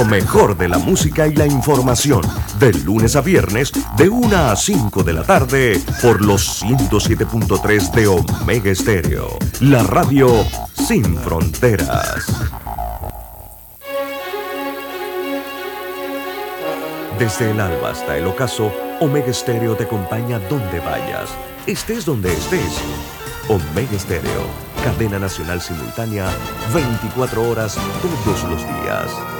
Lo mejor de la música y la información, de lunes a viernes, de 1 a 5 de la tarde, por los 107.3 de Omega Estéreo, la radio sin fronteras. Desde el alba hasta el ocaso, Omega Estéreo te acompaña donde vayas, estés donde estés. Omega Estéreo, cadena nacional simultánea, 24 horas todos los días.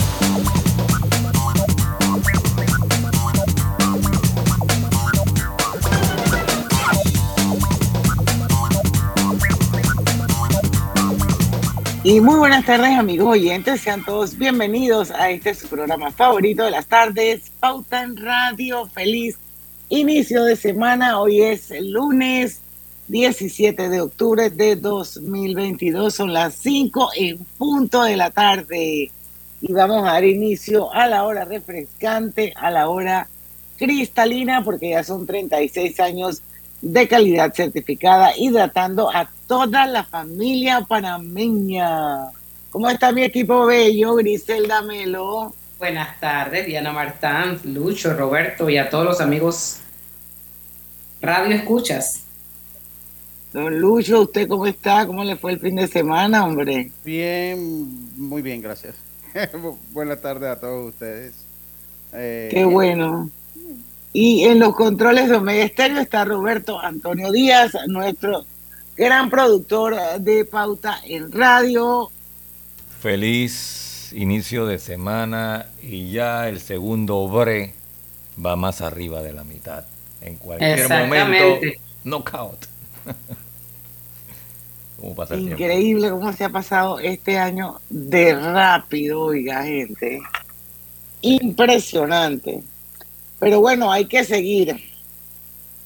Y muy buenas tardes amigos oyentes, sean todos bienvenidos a este su programa favorito de las tardes, Pauta en Radio, feliz inicio de semana, hoy es el lunes 17 de octubre de 2022, son las 5 en punto de la tarde. Y vamos a dar inicio a la hora refrescante, a la hora cristalina, porque ya son 36 años de calidad certificada, hidratando a toda la familia panameña. ¿Cómo está mi equipo bello, Griselda Melo? Buenas tardes, Diana Martán, Lucho, Roberto y a todos los amigos Radio Escuchas. Don Lucho, ¿usted cómo está? ¿Cómo le fue el fin de semana, hombre? Bien, muy bien, gracias. Buenas tardes a todos ustedes. Eh, Qué bueno. Y en los controles de Omega Estéreo está Roberto Antonio Díaz, nuestro gran productor de Pauta en Radio. Feliz inicio de semana y ya el segundo bre va más arriba de la mitad. En cualquier momento, knockout. ¿Cómo pasa el Increíble cómo se ha pasado este año de rápido, oiga, gente. Impresionante. Pero bueno, hay que seguir.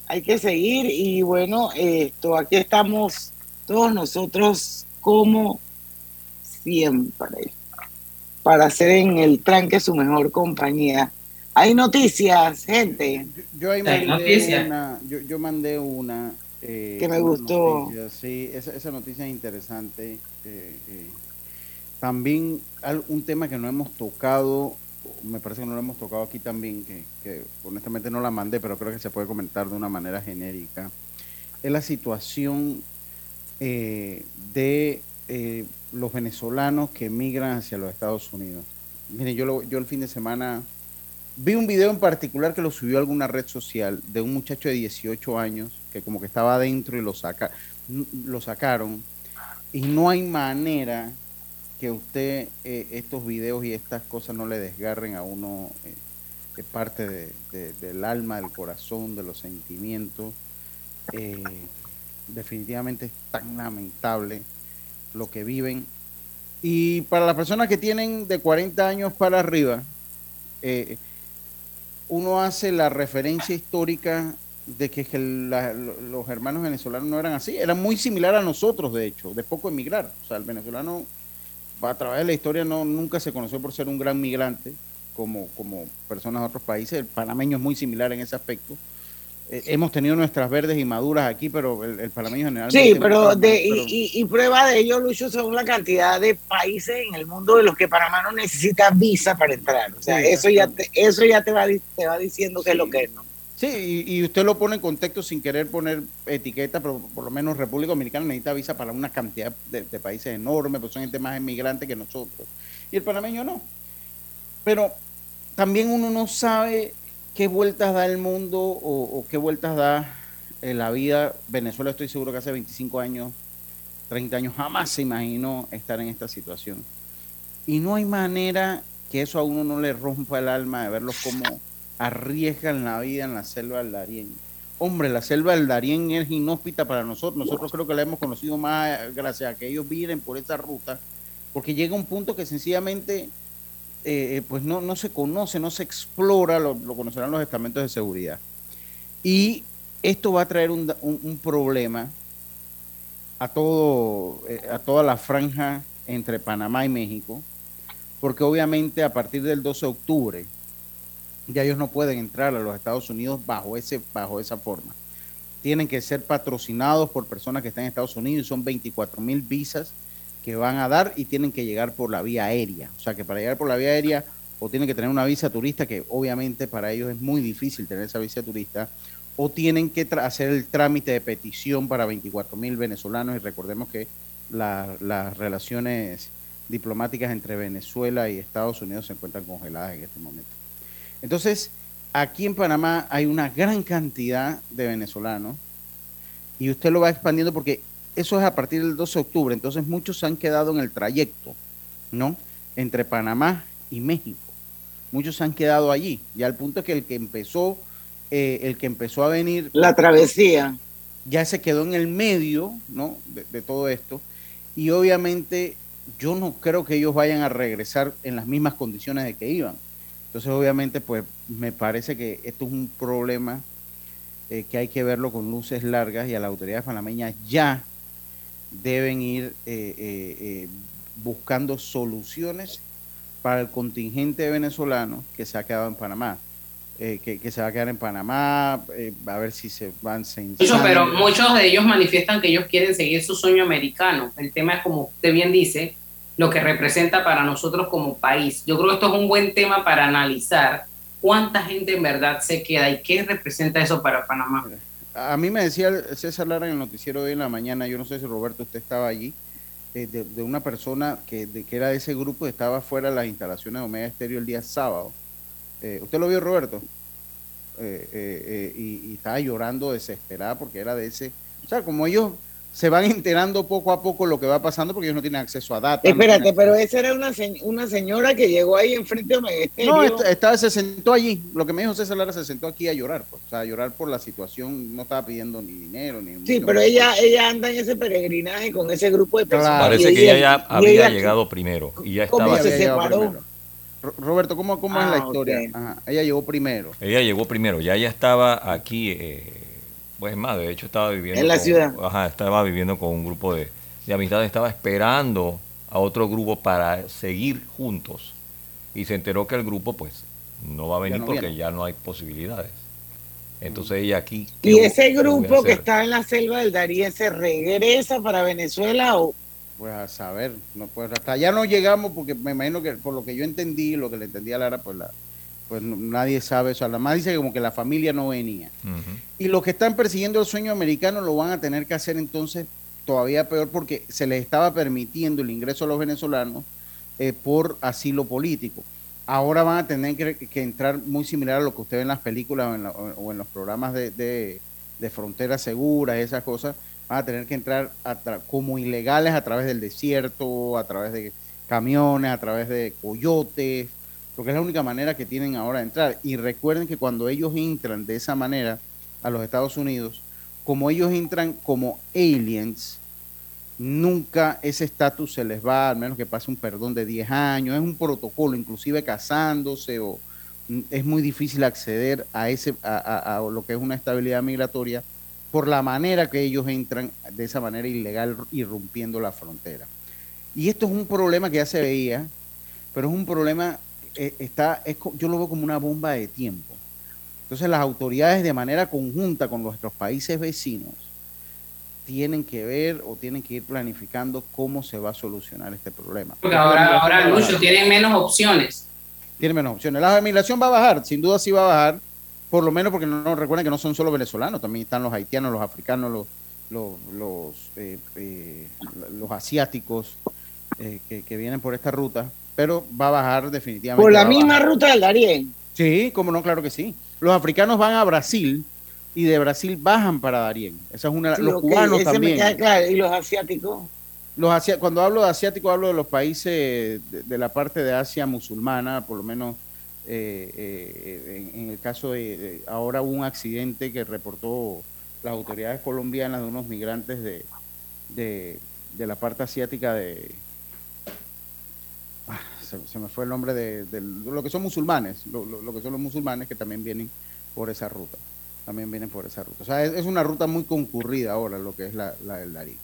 Hay que seguir y bueno, esto aquí estamos todos nosotros como siempre para hacer en el tranque su mejor compañía. Hay noticias, gente. Yo, ahí mandé una, yo, mandé una eh, que me gustó. sí, esa, noticia es interesante. Eh, eh, también un tema que no hemos tocado me parece que no lo hemos tocado aquí también, que, honestamente no la mandé, pero creo que se puede comentar de una manera genérica, es la situación eh, de eh, los venezolanos que emigran hacia los Estados Unidos. Mire, yo, yo el fin de semana vi un video en particular que lo subió a alguna red social de un muchacho de 18 años que como que estaba adentro y lo, saca, lo sacaron. Y no hay manera que usted eh, estos videos y estas cosas no le desgarren a uno eh, parte de, del alma, del corazón, de los sentimientos. Eh, definitivamente es tan lamentable lo que viven. Y para las personas que tienen de 40 años para arriba, uno hace la referencia histórica de que, los hermanos venezolanos no eran así, eran muy similar a nosotros, de hecho, de poco emigrar. O sea, el venezolano a través de la historia no, nunca se conoció por ser un gran migrante como, como personas de otros países. El panameño es muy similar en ese aspecto. Eh, hemos tenido nuestras verdes y maduras aquí, pero el, panameño generalmente... Sí, pero, de, y, prueba de ello, Lucho, son la cantidad de países en el mundo de los que Panamá no necesita visa para entrar. O sea, eso, ya te, eso ya te va, te va diciendo que es lo que es, ¿no? Sí, y, usted lo pone en contexto sin querer poner etiqueta, pero por lo menos República Dominicana necesita visa para una cantidad de, países enormes, pues son gente más inmigrante que nosotros. Y el panameño no. Pero también uno no sabe qué vueltas da el mundo o, qué vueltas da eh, la vida. Venezuela estoy seguro que hace 25 años, 30 años jamás se imaginó estar en esta situación. Y no hay manera que eso a uno no le rompa el alma de verlos como arriesgan la vida en la selva del Darién. Hombre, la selva del Darién es inhóspita para nosotros. Nosotros creo que la hemos conocido más gracias a que ellos viven por esa ruta, porque llega un punto que sencillamente eh, pues no, no se conoce, no se explora, lo, conocerán los estamentos de seguridad. Y esto va a traer un, problema a, todo, eh, a toda la franja entre Panamá y México, porque obviamente a partir del 12 de octubre ya ellos no pueden entrar a los Estados Unidos bajo, ese, bajo esa forma. Tienen que ser patrocinados por personas que están en Estados Unidos y son 24 mil visas que van a dar y tienen que llegar por la vía aérea. O sea que para llegar por la vía aérea o tienen que tener una visa turista, que obviamente para ellos es muy difícil tener esa visa turista, o tienen que hacer el trámite de petición para 24 mil venezolanos y recordemos que las relaciones diplomáticas entre Venezuela y Estados Unidos se encuentran congeladas en este momento. Entonces, aquí en Panamá hay una gran cantidad de venezolanos y usted lo va expandiendo porque eso es a partir del 12 de octubre, entonces muchos se han quedado en el trayecto, ¿no? Entre Panamá y México. Muchos se han quedado allí, y al punto que el que empezó, eh, el que empezó a venir... La travesía. Ya se quedó en el medio, ¿no? de todo esto, y obviamente yo no creo que ellos vayan a regresar en las mismas condiciones de que iban. Entonces, obviamente, pues me parece que esto es un problema eh, que hay que verlo con luces largas y a las autoridades panameñas ya deben ir eh, eh, buscando soluciones para el contingente venezolano que se ha quedado en Panamá. que, se va a quedar en Panamá, a ver si se van Eso, pero muchos de ellos manifiestan que ellos quieren seguir su sueño americano. El tema es, como usted bien dice, lo que representa para nosotros como país. Yo creo que esto es un buen tema para analizar cuánta gente en verdad se queda y qué representa eso para Panamá. A mí me decía César Lara en el noticiero de hoy en la mañana, yo no sé si Roberto usted estaba allí, eh, de, una persona que, de, que era de ese grupo estaba fuera de las instalaciones de Omega Estéreo el día sábado. Eh, ¿Usted lo vio, Roberto? Eh, y, y, estaba llorando desesperada porque era de ese... O sea, como ellos se van enterando poco a poco lo que va pasando porque ellos no tienen acceso a datos. Espérate, pero esa era una, una señora que llegó ahí enfrente de Megesterio. No, estaba, se sentó allí. Lo que me dijo César Lara se sentó aquí a llorar, pues. o sea, a llorar por la situación. No estaba pidiendo ni dinero ni. Sí, pero ella ella anda en ese peregrinaje con ese grupo de personas. Parece que ella, ya había llegado primero y ya estaba. se separó? Roberto, ¿cómo, cómo es la ah, historia? Ella llegó primero. Ella llegó primero, ya ella estaba aquí. Eh, pues más, de hecho estaba viviendo... En la ciudad. Ajá, estaba viviendo con un grupo de, de amistades, estaba esperando a otro grupo para seguir juntos. Y se enteró que el grupo pues no va a venir porque ya no hay posibilidades. Entonces ella aquí... ¿Y ese grupo que está en la selva del Darién se regresa para Venezuela o...? Pues a saber, no, pues hasta allá no llegamos porque me imagino que por lo que yo entendí, lo que le entendí a Lara, pues la, pues nadie sabe eso. Además dice como que la familia no venía. Y los que están persiguiendo el sueño americano lo van a tener que hacer entonces todavía peor porque se les estaba permitiendo el ingreso a los venezolanos eh, por asilo político. Ahora van a tener que, entrar muy similar a lo que usted ve en las películas o en, los programas de, de, de fronteras seguras, esas cosas. Van a tener que entrar como ilegales a través del desierto, a través de camiones, a través de coyotes, porque es la única manera que tienen ahora de entrar. Y recuerden que cuando ellos entran de esa manera a los Estados Unidos, como ellos entran como aliens, nunca ese estatus se les va, al menos que pase un perdón de 10 años, es un protocolo, inclusive casándose o es muy difícil acceder a ese a, lo que es una estabilidad migratoria por la manera que ellos entran de esa manera ilegal irrumpiendo la frontera. Y esto es un problema que ya se veía, pero es un problema está, es, yo lo veo como una bomba de tiempo. Entonces las autoridades de manera conjunta con nuestros países vecinos tienen que ver o tienen que ir planificando cómo se va a solucionar este problema. Porque ahora, ahora muchos tienen menos opciones. Tienen menos opciones. La migración va a bajar, sin duda sí va a bajar, por lo menos porque no, recuerden que no son solo venezolanos, también están los haitianos, los africanos, los, los, los, eh, eh, asiáticos que, que vienen por esta ruta pero va a bajar definitivamente. Por la misma ruta del Darién. Sí, como no, claro que sí. Los africanos van a Brasil y de Brasil bajan para Darién. Esa es una. los cubanos también. ¿Y los asiáticos? Los cuando hablo de asiáticos hablo de los países de, la parte de Asia musulmana, por lo menos eh, eh, en, el caso de, ahora hubo un accidente que reportó las autoridades colombianas de unos migrantes de, de la parte asiática de, se, me fue el nombre de, lo que son musulmanes, lo, que son los musulmanes que también vienen por esa ruta, también vienen por esa ruta. O sea, es, una ruta muy concurrida ahora lo que es la, la del Darío.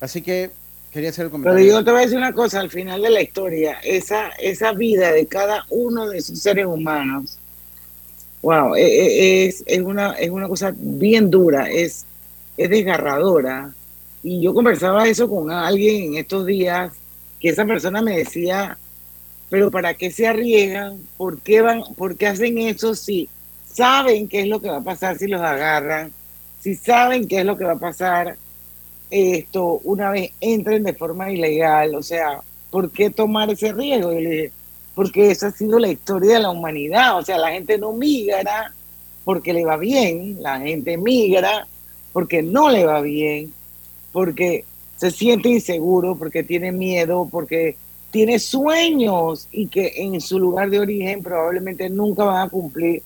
Así que quería hacer el comentario. Pero yo te voy a decir una cosa, al final de la historia, esa, esa vida de cada uno de esos seres humanos, wow, e, e, es, es, una, es una cosa bien dura, es, es desgarradora. Y yo conversaba eso con alguien en estos días, que esa persona me decía, pero ¿para qué se arriesgan? ¿Por qué, van, ¿Por qué hacen eso si saben qué es lo que va a pasar si los agarran? Si saben qué es lo que va a pasar esto una vez entren de forma ilegal, o sea, ¿por qué tomar ese riesgo? Y le dije, porque esa ha sido la historia de la humanidad, o sea, la gente no migra porque le va bien, la gente migra porque no le va bien, porque se siente inseguro, porque tiene miedo, porque tiene sueños y que en su lugar de origen probablemente nunca van a cumplir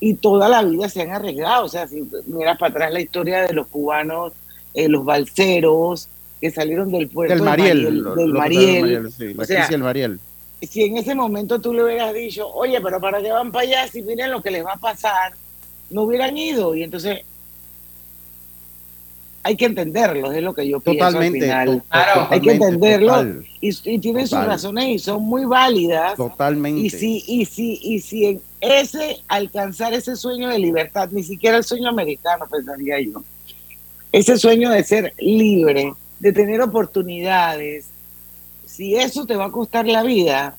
y toda la vida se han arriesgado. O sea, si miras para atrás la historia de los cubanos eh, los balseros que salieron del puerto del Mariel, del Mariel, o sea, Mariel. Si en ese momento tú le hubieras dicho, oye, pero ¿para qué van para allá si miren lo que les va a pasar? No hubieran ido. Y entonces hay que entenderlo, es lo que yo pienso al final. Claro, hay que entenderlo y, tienen sus razones y son muy válidas. Totalmente. Y si, y si, y si en ese alcanzar ese sueño de libertad, ni siquiera el sueño americano, pensaría yo, ese sueño de ser libre, de tener oportunidades, si eso te va a costar la vida,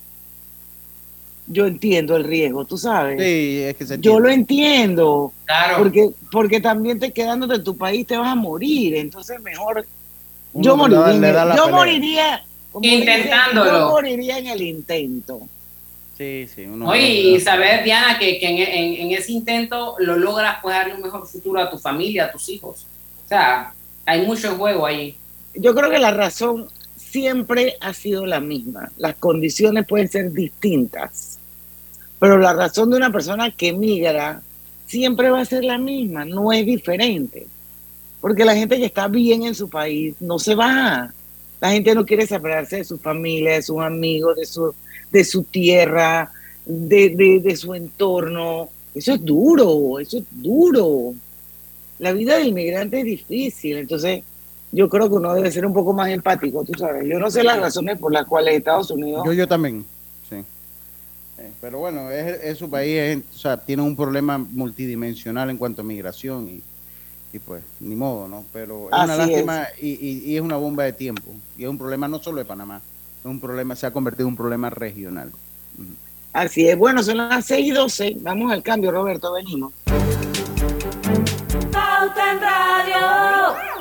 yo entiendo el riesgo, tú sabes. Sí, es que se yo lo entiendo. Claro. Porque, porque también te quedándote en tu país te vas a morir. Entonces mejor. yo moriría. yo moriría. Intentándolo. yo moriría en el intento. Sí, sí. Oye, y saber, Diana, que, en, ese intento lo logras pues darle un mejor futuro a tu familia, a tus hijos sea, hay mucho juego ahí. Yo creo que la razón siempre ha sido la misma. Las condiciones pueden ser distintas, pero la razón de una persona que migra siempre va a ser la misma, no es diferente. Porque la gente que está bien en su país no se va. La gente no quiere separarse de su familia, de sus amigos, de su, de su tierra, de, de su entorno. Eso es duro, eso es duro la vida del inmigrante es difícil, entonces yo creo que uno debe ser un poco más empático, tú sabes. Yo no sé las razones por las cuales Estados Unidos... Yo, yo también, pero bueno, es, su país, o sea, tiene un problema multidimensional en cuanto a migración y, pues, ni modo, ¿no? Pero es una lástima Y, y, es una bomba de tiempo. Y es un problema no solo de Panamá, es un problema, se ha convertido en un problema regional. Así es. Bueno, son las 6 y 12. Vamos al cambio, Roberto, venimos. Radio.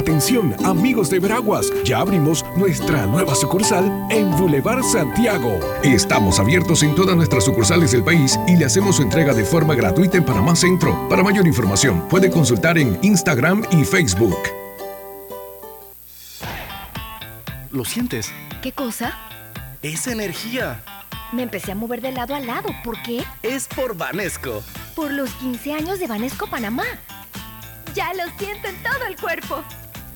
Atención, amigos de Veraguas, ya abrimos nuestra nueva sucursal en Boulevard Santiago. Estamos abiertos en todas nuestras sucursales del país y le hacemos su entrega de forma gratuita en Panamá Centro. Para mayor información, puede consultar en Instagram y Facebook. ¿Lo sientes? ¿Qué cosa? es energía. Me empecé a mover de lado a lado. ¿Por qué? Es por Vanesco. Por los 15 años de Vanesco Panamá. Ya lo siento en todo el cuerpo.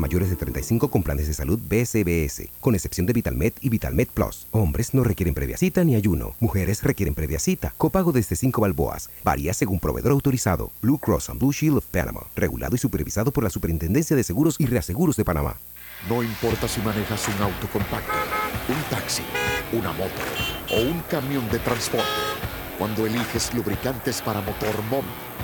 mayores de 35 con planes de salud BSBS, con excepción de VitalMed y VitalMed Plus. Hombres no requieren previa cita ni ayuno. Mujeres requieren previa cita. Copago desde 5 balboas. Varía según proveedor autorizado. Blue Cross and Blue Shield of Panama. Regulado y supervisado por la Superintendencia de Seguros y Reaseguros de Panamá. No importa si manejas un auto compacto, un taxi, una moto o un camión de transporte. Cuando eliges lubricantes para motor móvil,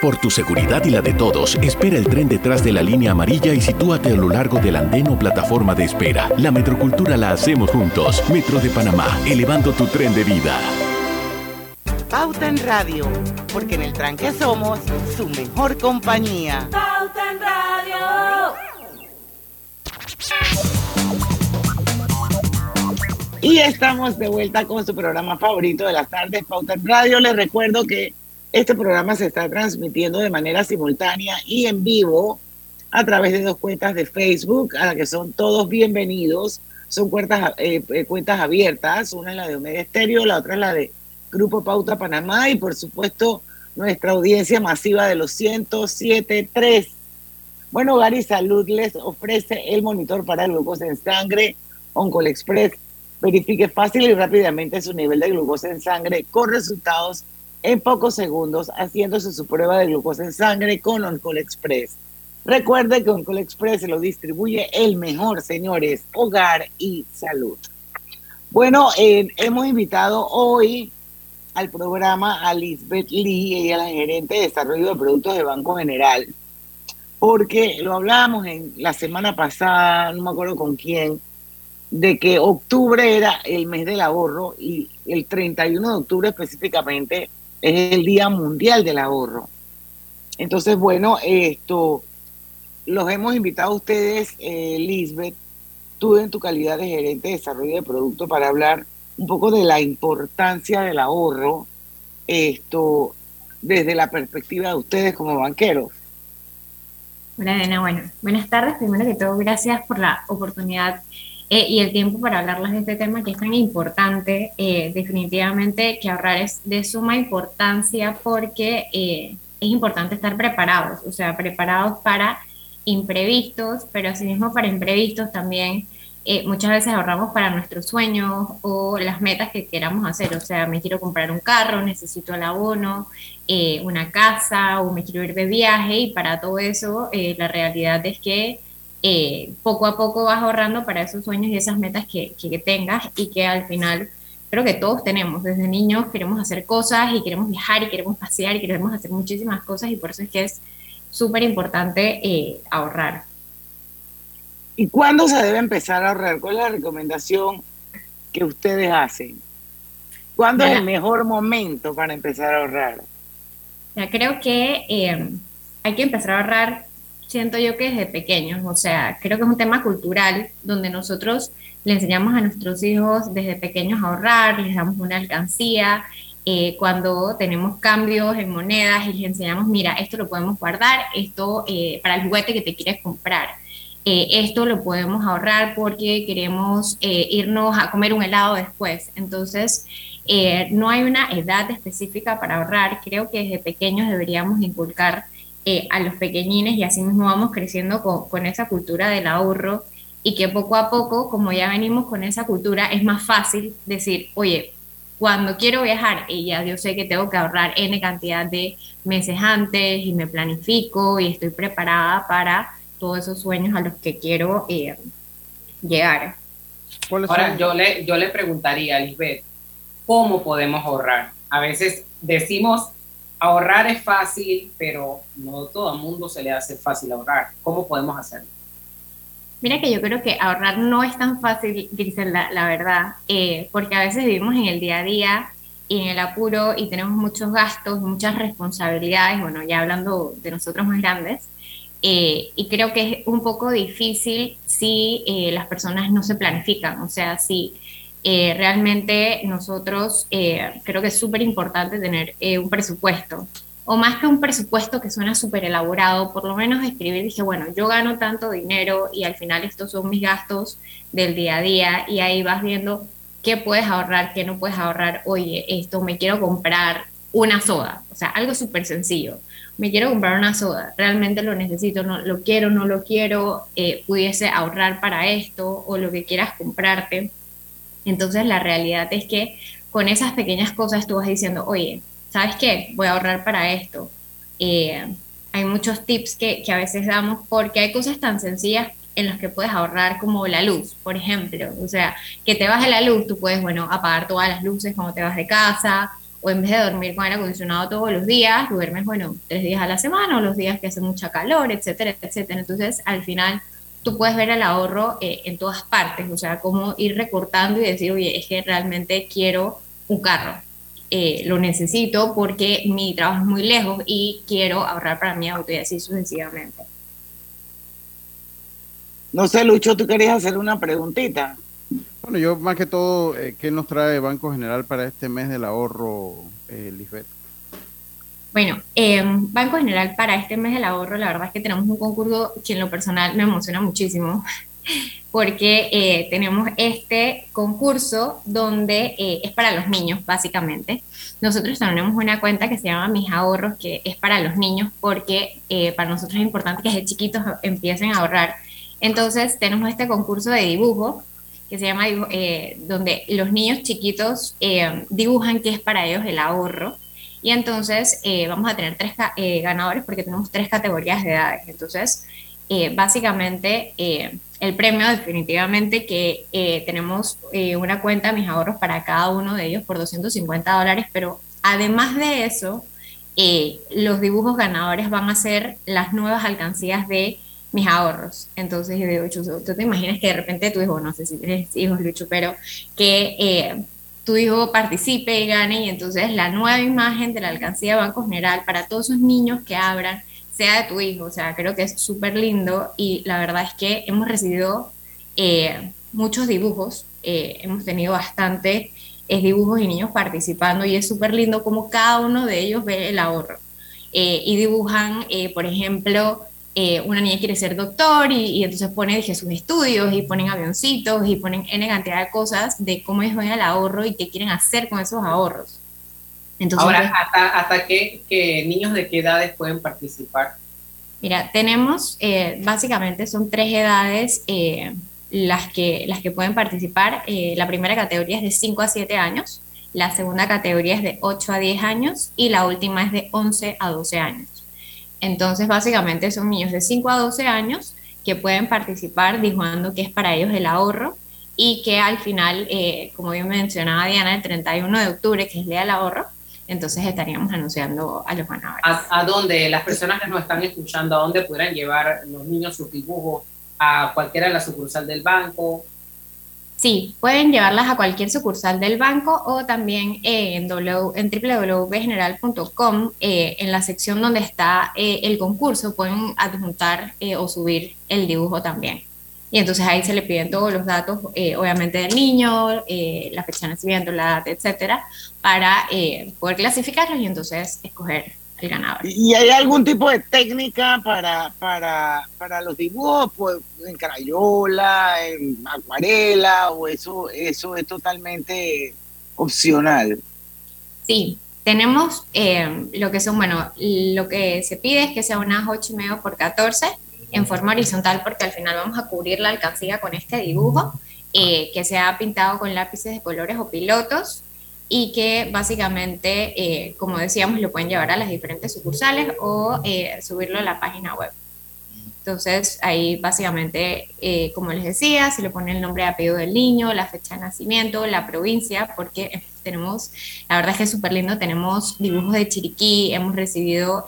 Por tu seguridad y la de todos, espera el tren detrás de la línea amarilla y sitúate a lo largo del andén o plataforma de espera. La metrocultura la hacemos juntos. Metro de Panamá, elevando tu tren de vida. Pauta en Radio, porque en el tranque somos su mejor compañía. Pauta en Radio. Y estamos de vuelta con su programa favorito de las tardes, Pauta en Radio. Les recuerdo que este programa se está transmitiendo de manera simultánea y en vivo a través de dos cuentas de Facebook, a las que son todos bienvenidos. Son cuentas, eh, eh, cuentas abiertas, una es la de Omega Estéreo, la otra es la de Grupo Pauta Panamá y por supuesto nuestra audiencia masiva de los 107.3. Bueno, Gary Salud les ofrece el monitor para glucosa en sangre Oncol Express. Verifique fácil y rápidamente su nivel de glucosa en sangre con resultados en pocos segundos haciéndose su prueba de glucosa en sangre con Oncol Express. Recuerde que Oncol Express se lo distribuye el mejor, señores, hogar y salud. Bueno, eh, hemos invitado hoy al programa a Lisbeth Lee, ella es la gerente de desarrollo de productos de Banco General, porque lo hablábamos en la semana pasada, no me acuerdo con quién, de que octubre era el mes del ahorro y el 31 de octubre específicamente es el Día Mundial del Ahorro. Entonces, bueno, esto los hemos invitado a ustedes, eh, Lisbeth, tú en tu calidad de gerente de desarrollo de producto para hablar un poco de la importancia del ahorro, esto desde la perspectiva de ustedes como banqueros. Elena. Bueno, buenas tardes. Primero que todo, gracias por la oportunidad eh, y el tiempo para hablarles de este tema que es tan importante. Eh, definitivamente que ahorrar es de suma importancia porque eh, es importante estar preparados, o sea, preparados para imprevistos, pero asimismo para imprevistos también. muchas veces ahorramos para nuestros sueños o las metas que queramos hacer, o sea, me quiero comprar un carro, necesito el abono, una casa o me quiero ir de viaje y para todo eso la realidad es que eh, poco a poco vas ahorrando para esos sueños y esas metas que, que, tengas y que al final creo que todos tenemos. Desde niños queremos hacer cosas y queremos viajar y queremos pasear y queremos hacer muchísimas cosas y por eso es que es súper importante eh, ahorrar. ¿Y cuándo se debe empezar a ahorrar? ¿Cuál es la recomendación que ustedes hacen? ¿Cuándo es el mejor momento para empezar a ahorrar? Ya creo que eh, hay que empezar a ahorrar siento yo que desde pequeños, o sea, creo que es un tema cultural donde nosotros le enseñamos a nuestros hijos desde pequeños a ahorrar, les damos una alcancía, eh, cuando tenemos cambios en monedas y les enseñamos, mira, esto lo podemos guardar, esto eh, para el juguete que te quieres comprar. Eh, esto lo podemos ahorrar porque queremos irnos a comer un helado después. Entonces, no hay una edad específica para ahorrar. Creo que desde pequeños deberíamos inculcar eh, a los pequeñines y así mismo vamos creciendo con, esa cultura del ahorro y que poco a poco, como ya venimos con esa cultura, es más fácil decir, oye, cuando quiero viajar y ya yo sé que tengo que ahorrar N cantidad de meses antes y me planifico y estoy preparada para todos esos sueños a los que quiero eh, llegar. Ahora, yo le, yo le preguntaría a Lisbeth, ¿cómo podemos ahorrar? A veces decimos, ahorrar es fácil, pero no todo el mundo se le hace fácil ahorrar. ¿Cómo podemos hacerlo? Mira que yo creo que ahorrar no es tan fácil, Griselda, la verdad, eh, porque a veces vivimos en el día a día y en el apuro y tenemos muchos gastos, muchas responsabilidades, bueno, ya hablando de nosotros más grandes, eh, y creo que es un poco difícil si eh, las personas no se planifican, o sea, si realmente nosotros creo que es súper importante tener un presupuesto. O más que un presupuesto que suena súper elaborado, por lo menos escribir, dije, bueno, yo gano tanto dinero y al final estos son mis gastos del día a día y ahí vas viendo qué puedes ahorrar, qué no puedes ahorrar, oye, esto me quiero comprar una soda, o sea, algo súper sencillo, me quiero comprar una soda, realmente lo necesito, no lo quiero, no lo quiero, eh, pudiese ahorrar para esto o lo que quieras comprarte. Entonces la realidad es que con esas pequeñas cosas tú vas diciendo, oye, ¿sabes qué? Voy a ahorrar para esto. Eh, hay muchos tips que, que, a veces damos porque hay cosas tan sencillas en las que puedes ahorrar como la luz, por ejemplo. O sea, que te baje la luz, tú puedes, bueno, apagar todas las luces cuando te vas de casa o en vez de dormir con aire acondicionado todos los días, duermes, bueno, tres días a la semana o los días que hace mucha calor, etcétera, etcétera. Entonces, al final, tú puedes ver el ahorro eh, en todas partes, o sea, cómo ir recortando y decir, oye, es que realmente quiero un carro, eh, lo necesito porque mi trabajo es muy lejos y quiero ahorrar para mi auto y así sucesivamente. No sé, Lucho, tú querías hacer una preguntita. Bueno, yo más que todo, eh, ¿qué nos trae Banco General para este mes del ahorro, eh, Lisbeth? Bueno, eh, Banco General para este mes del ahorro, la verdad es que tenemos un concurso que en lo personal me emociona muchísimo, porque eh, tenemos este concurso donde eh, es para los niños, básicamente. Nosotros tenemos una cuenta que se llama Mis Ahorros, que es para los niños, porque eh, para nosotros es importante que desde chiquitos empiecen a ahorrar. Entonces, tenemos este concurso de dibujo que se llama, donde los niños chiquitos dibujan qué es para ellos el ahorro. Y entonces vamos a tener tres ganadores porque tenemos tres categorías de edades. Entonces, básicamente el premio definitivamente que eh, tenemos eh, una cuenta mis ahorros para cada uno de ellos por 250 dólares, pero además de eso, eh, los dibujos ganadores van a ser las nuevas alcancías de mis ahorros. Entonces yo digo, tú te imaginas que de repente tu hijo, no sé si tienes hijos, Lucho, pero que tu hijo participe y gane y entonces la nueva imagen de la alcancía de Banco General para todos esos niños que abran sea de tu hijo. O sea, creo que es súper lindo y la verdad es que hemos recibido eh, muchos dibujos, eh, hemos tenido bastante eh, dibujos y niños participando y es súper lindo como cada uno de ellos ve el ahorro. y dibujan, por ejemplo, una niña quiere ser doctor y, entonces pone dije, sus estudios y ponen avioncitos y ponen N cantidad de cosas de cómo ellos ven el ahorro y qué quieren hacer con esos ahorros. Ahora, pues, ¿hasta, hasta qué, niños de qué edades pueden participar? Mira, tenemos, eh, básicamente son tres edades eh, las, que, las que pueden participar. Eh, la primera categoría es de 5 a 7 años, la segunda categoría es de 8 a 10 años y la última es de 11 a 12 años. Entonces, básicamente son niños de 5 a 12 años que pueden participar dibujando qué es para ellos el ahorro y que al final, como bien mencionaba Diana, el 31 de octubre, que es el Día del Ahorro, entonces estaríamos anunciando a los ganadores. ¿A, dónde las personas que nos están escuchando, a dónde pudieran llevar los niños sus dibujos? ¿A cualquiera de las sucursal del banco? Sí, pueden llevarlas a cualquier sucursal del banco o también en, w, en www.general.com, eh, en la sección donde está eh, el concurso, pueden adjuntar eh, o subir el dibujo también. Y entonces ahí se le piden todos los datos, eh, obviamente del niño, eh, la fecha de nacimiento, la edad, etcétera, para eh, poder clasificarlos y entonces escoger el ganador. ¿Y hay algún tipo de técnica para, para, para los dibujos? Pues, en crayola, en acuarela, o eso, eso es totalmente opcional. Sí, tenemos lo que son, bueno, lo que se pide es que sea unas 8 y medio por 14 en forma horizontal porque al final vamos a cubrir la alcancía con este dibujo eh, que se ha pintado con lápices de colores o pilotos y que básicamente, eh, como decíamos, lo pueden llevar a las diferentes sucursales o eh, subirlo a la página web. Entonces ahí básicamente, como les decía, se le pone el nombre y apellido del niño, la fecha de nacimiento, la provincia, porque tenemos, la verdad es que es súper lindo, tenemos dibujos de Chiriquí, hemos recibido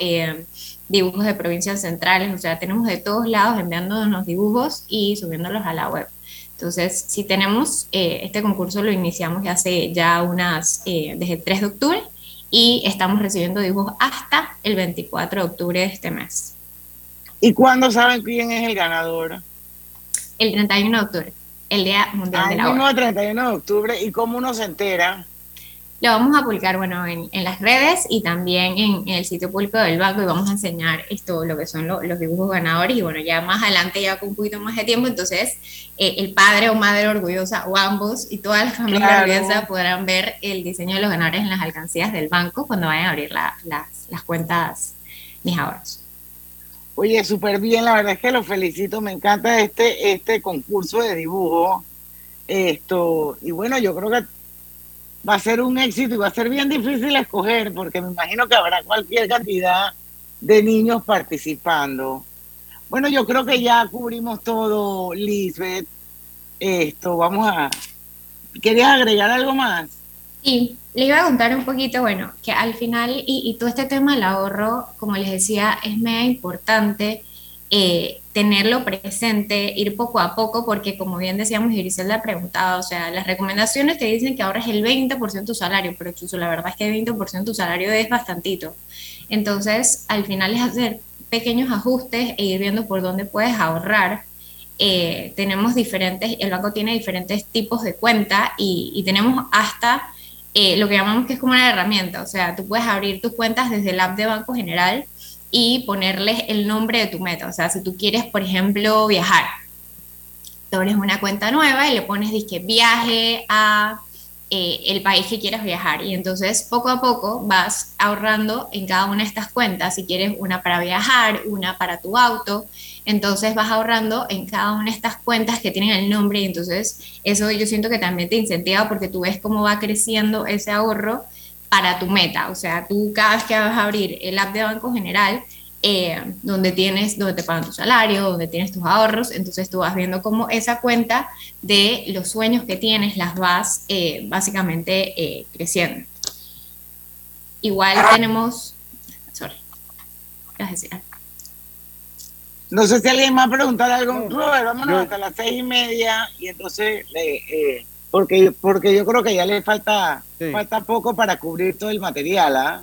dibujos de provincias centrales, o sea, tenemos de todos lados enviándonos los dibujos y subiéndolos a la web. Entonces, si tenemos, eh, este concurso lo iniciamos hace ya unas, eh, desde el 3 de octubre y estamos recibiendo dibujos hasta el 24 de octubre de este mes. ¿Y cuándo saben quién es el ganador? El 31 de octubre, el Día Mundial de la Obra. El 31 de octubre, ¿y cómo uno se entera? Lo vamos a publicar, bueno, en, las redes y también en, el sitio público del banco y vamos a enseñar esto, lo que son los dibujos ganadores y bueno, ya más adelante, ya con un poquito más de tiempo, entonces eh, el padre o madre orgullosa o ambos y todas las familias orgullosas podrán ver el diseño de los ganadores en las alcancías del banco cuando vayan a abrir las cuentas mis ahorros. Oye, súper bien, la verdad es que lo felicito, me encanta este, este concurso de dibujo. Esto, y bueno, yo creo que va a ser un éxito y va a ser bien difícil escoger porque me imagino que habrá cualquier cantidad de niños participando. Bueno, yo creo que ya cubrimos todo, Lisbeth. Esto, vamos a... ¿Querías agregar algo más? Sí, le iba a contar un poquito, bueno, que al final, y, y todo este tema del ahorro, como les decía, es mega importante eh, tenerlo presente, ir poco a poco, porque como bien decíamos, y Griselda preguntado o sea, las recomendaciones te dicen que ahorres el 20% de tu salario, pero incluso la verdad es que el 20% de tu salario es bastantito. Entonces, al final es hacer pequeños ajustes e ir viendo por dónde puedes ahorrar. Eh, tenemos diferentes, el banco tiene diferentes tipos de cuenta y, tenemos hasta eh, lo que llamamos que es como una herramienta, o sea, tú puedes abrir tus cuentas desde el app de Banco General y ponerles el nombre de tu meta. O sea, si tú quieres, por ejemplo, viajar, te abres una cuenta nueva y le pones disque viaje a eh, el país que quieras viajar. Y entonces poco a poco vas ahorrando en cada una de estas cuentas. Si quieres una para viajar, una para tu auto, entonces vas ahorrando en cada una de estas cuentas que tienen el nombre. Y entonces eso yo siento que también te incentiva porque tú ves cómo va creciendo ese ahorro para tu meta. O sea, tú cada vez que vas a abrir el app de Banco General, eh, donde tienes, donde te pagan tu salario, donde tienes tus ahorros, entonces tú vas viendo cómo esa cuenta de los sueños que tienes las vas eh, básicamente eh, creciendo. Igual tenemos, sorry, ¿qué vas a decir? No sé si alguien más preguntar algo. Robert, vámonos hasta las seis y media y entonces le, porque, porque yo creo que ya le falta, falta poco para cubrir todo el material, ¿ah?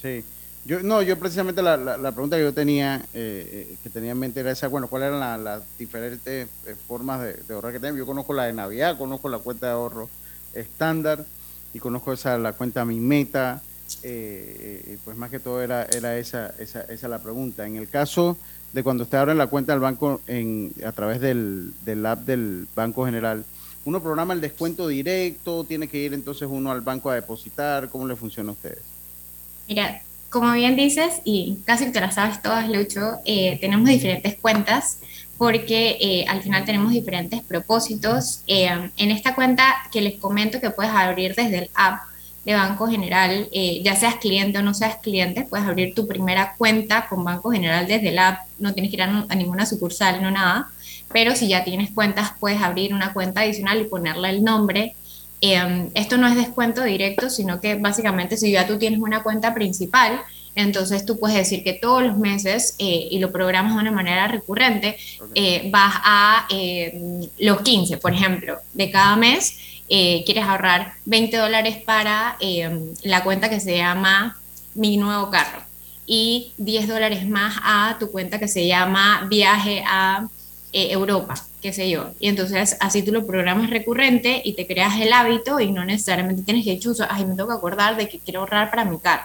Sí. Yo, no, yo precisamente la, la, pregunta que yo tenía, eh, eh, que tenía en mente era esa, bueno, ¿cuáles eran las diferentes eh, formas de, ahorrar que tenemos? Yo conozco la de Navidad, conozco la cuenta de ahorro estándar y conozco esa, la cuenta Mi Meta, pues más que todo era, era esa, esa, esa la pregunta. En el caso de cuando usted abre la cuenta del banco en, a través del, del app del Banco General, uno programa el descuento directo, tiene que ir entonces uno al banco a depositar, ¿cómo le funciona a ustedes? Mira, como bien dices, y casi te las sabes todas, Lucho, eh, tenemos diferentes cuentas porque eh, al final tenemos diferentes propósitos. Eh, en esta cuenta que les comento que puedes abrir desde el app de Banco General, ya seas cliente o no seas cliente, puedes abrir tu primera cuenta con Banco General desde el app, no tienes que ir a ninguna sucursal, no nada pero si ya tienes cuentas, puedes abrir una cuenta adicional y ponerle el nombre. Em, esto no es descuento directo, sino que básicamente si ya tú tienes una cuenta principal, entonces tú puedes decir que todos los meses, eh, y lo programas de una manera recurrente, eh, vas a em, los 15, por ejemplo, de cada mes, eh, quieres ahorrar 20 dólares para em, la cuenta que se llama Mi Nuevo Carro y 10 dólares más a tu cuenta que se llama Viaje a eh, Europa, qué sé yo. Y entonces así tú lo programas recurrente y te creas el hábito y no necesariamente tienes que chuzo, ay, me tengo que acordar de que quiero ahorrar para mi carro.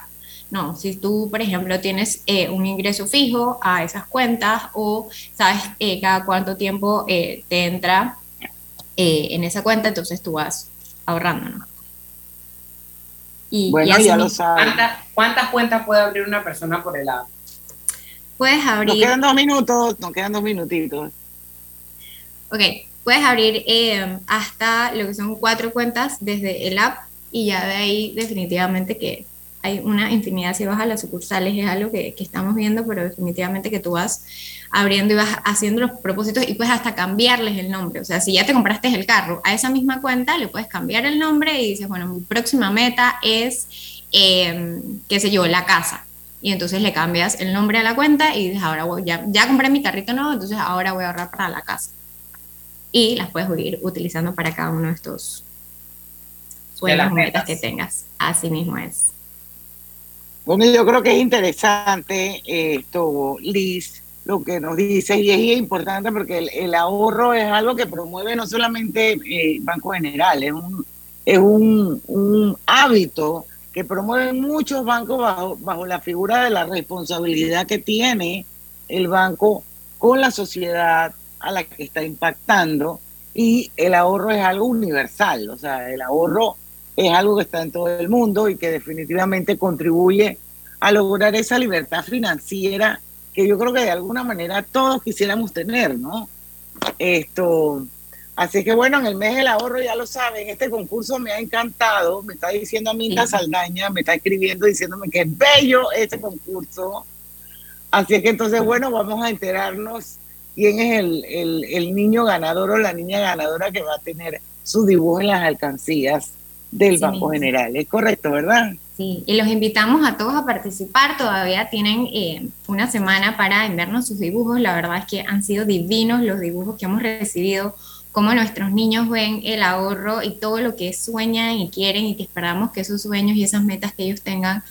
No, si tú, por ejemplo, tienes eh, un ingreso fijo a esas cuentas o sabes eh, cada cuánto tiempo te entra en esa cuenta, entonces tú vas ahorrando, ¿no? Y, bueno, ya lo sabes. ¿cuántas, cuentas puede abrir una persona por el app? puedes abrir... Nos quedan dos minutos, nos quedan dos minutitos. Ok, puedes abrir eh, hasta lo que son cuatro cuentas desde el app y ya de ahí definitivamente que hay una infinidad, si vas a las sucursales es algo que, estamos viendo, pero definitivamente que tú vas abriendo y vas haciendo los propósitos y puedes hasta cambiarles el nombre. O sea, si ya te compraste el carro, a esa misma cuenta le puedes cambiar el nombre y dices, bueno, mi próxima meta es, eh, qué sé yo, la casa. Y entonces le cambias el nombre a la cuenta y dices, ahora voy, ya, ya compré mi carrito nuevo, entonces ahora voy a ahorrar para la casa. Y las puedes ir utilizando para cada uno de estos sueños o metas que tengas. Así mismo es. Bueno, yo creo que es interesante esto, Liz, lo que nos dice y es importante porque el, ahorro es algo que promueve no solamente eh, Banco General, es un, es un, un hábito que promueven muchos bancos bajo, bajo la figura de la responsabilidad que tiene el banco con la sociedad a la que está impactando y el ahorro es algo universal, o sea, el ahorro es algo que está en todo el mundo y que definitivamente contribuye a lograr esa libertad financiera que yo creo que de alguna manera todos quisiéramos tener, ¿no? Esto, así que bueno, en el mes del ahorro ya lo saben, este concurso me ha encantado, me está diciendo Aminta Saldaña, me está escribiendo diciéndome que es bello este concurso. Así que entonces, bueno, vamos a enterarnos quién es el, el, el niño ganador o la niña ganadora que va a tener su dibujo en las alcancías del Banco General. Es correcto, ¿verdad? Sí, y los invitamos a todos a participar. Todavía tienen eh, una semana para enviarnos sus dibujos. La verdad es que han sido divinos los dibujos que hemos recibido, cómo nuestros niños ven el ahorro y todo lo que sueñan y quieren y que esperamos que esos sueños y esas metas que ellos tengan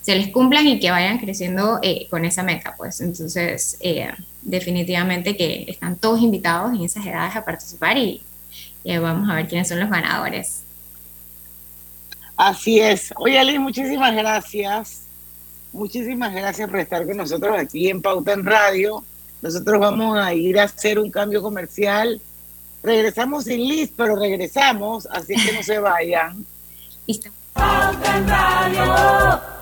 se les cumplan y que vayan creciendo eh, con esa meta. Pues entonces, eh, definitivamente que están todos invitados en esas edades a participar y vamos a ver quiénes son los ganadores. Así es. Oye, Ali, muchísimas gracias. Muchísimas gracias por estar con nosotros aquí en Pauta en Radio. Nosotros vamos a ir a hacer un cambio comercial. Regresamos sin Liz, pero regresamos, así que no se vayan. Listo. Pauta en Radio.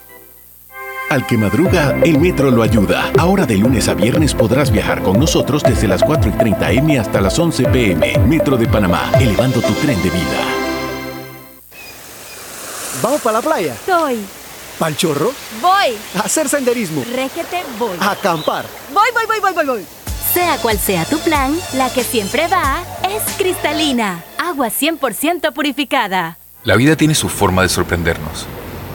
Al que madruga, el metro lo ayuda. Ahora de lunes a viernes podrás viajar con nosotros desde las 4 y 30 M hasta las 11 PM. Metro de Panamá, elevando tu tren de vida. ¿Vamos para la playa? Soy. ¿Pal chorro? Voy. A hacer senderismo. Régete, voy. A acampar. Voy, voy, voy, voy, voy, voy. Sea cual sea tu plan, la que siempre va es cristalina. Agua 100% purificada. La vida tiene su forma de sorprendernos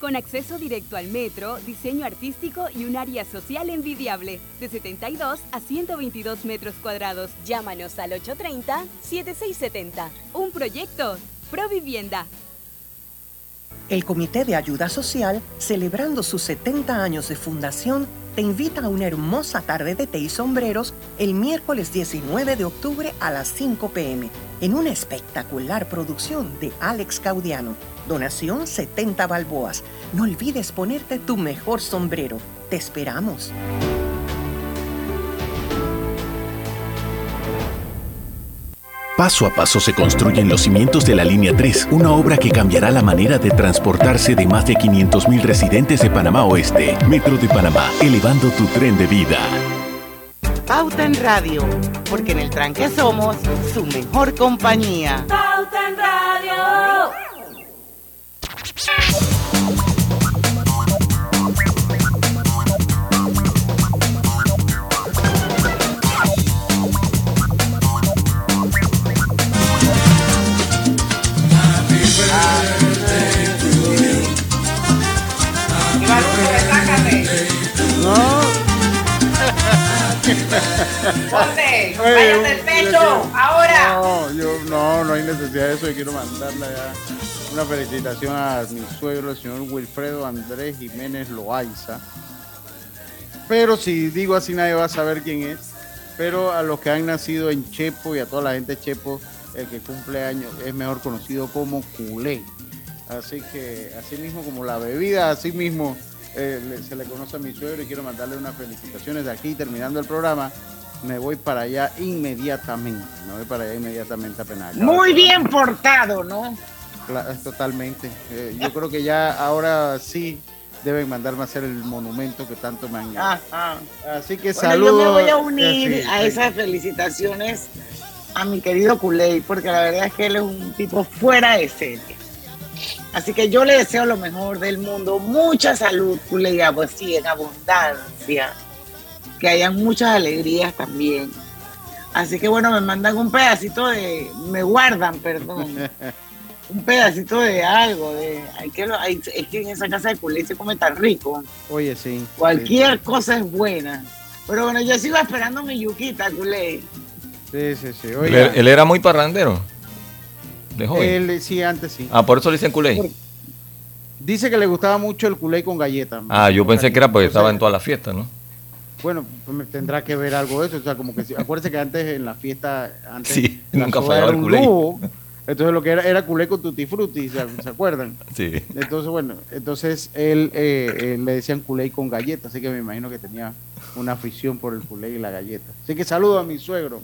con acceso directo al metro, diseño artístico y un área social envidiable, de 72 a 122 metros cuadrados. Llámanos al 830-7670. Un proyecto, Provivienda. El Comité de Ayuda Social, celebrando sus 70 años de fundación, te invita a una hermosa tarde de té y sombreros el miércoles 19 de octubre a las 5 pm en una espectacular producción de Alex Caudiano. Donación 70 balboas. No olvides ponerte tu mejor sombrero. Te esperamos. Paso a paso se construyen los cimientos de la Línea 3, una obra que cambiará la manera de transportarse de más de 500.000 residentes de Panamá Oeste. Metro de Panamá, elevando tu tren de vida. Pauta en Radio, porque en el tranque somos su mejor compañía. Pauta en Radio. Ponte, váyate el pecho, ahora. No, yo no, no hay necesidad de eso. Yo quiero mandarle ya una felicitación a mi suegro, el señor Wilfredo Andrés Jiménez Loaiza. Pero si digo así, nadie va a saber quién es. Pero a los que han nacido en Chepo y a toda la gente de Chepo, el que cumple años es mejor conocido como culé. Así que, así mismo como la bebida, así mismo eh, se le conoce a mi suegro y quiero mandarle unas felicitaciones de aquí, terminando el programa. Me voy para allá inmediatamente. Me voy para allá inmediatamente apenas. Muy bien portado, ¿no? Cla- Totalmente. Eh, yo creo que ya ahora sí deben mandarme a hacer el monumento que tanto me han Ajá. Así que Bueno, saludos. yo me voy a eh, unir sí, a esas felicitaciones a mi querido Culey, porque la verdad es que él es un tipo fuera de serie. Así que yo le deseo lo mejor del mundo, mucha salud, Culey, pues sí, en abundancia, que hayan muchas alegrías también. Así que bueno, me mandan un pedacito de, me guardan, perdón, un pedacito de algo, de, hay que, hay- es que en esa casa de Culey se come tan rico. Oye, sí. Cualquier cosa es buena. Pero bueno, yo sigo esperando mi yuquita, culé. Sí, sí, sí. Él, Oiga, él era muy parrandero. De joven. él sí, antes sí. Ah, por eso le dicen culé. Dice que le gustaba mucho el culé con galletas. Ah, yo pensé que era porque estaba en todas las fiestas, ¿no? Bueno, pues me tendrá que ver algo de eso. O sea, como que si- acuérdese que antes en la fiesta, antes Sí, la nunca soda fallaba era el un culé. lujo. Entonces lo que era era culé con tutti frutti, ¿se, se acuerdan? Sí. Entonces, bueno, entonces él eh, eh, le decían culé con galletas, así que me imagino que tenía una afición por el culé y la galleta. Así que saludo a mi suegro.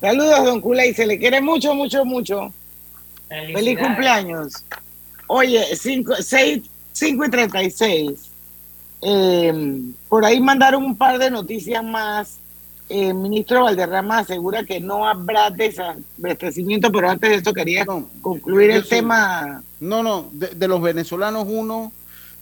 Saludos, don Culé, se le quiere mucho, mucho, mucho. Feliz cumpleaños. Oye, 5 y 36. Eh, por ahí mandaron un par de noticias más. El ministro Valderrama asegura que no habrá desabastecimiento, pero antes de esto quería concluir el sí. tema. No, no, de, de los venezolanos uno,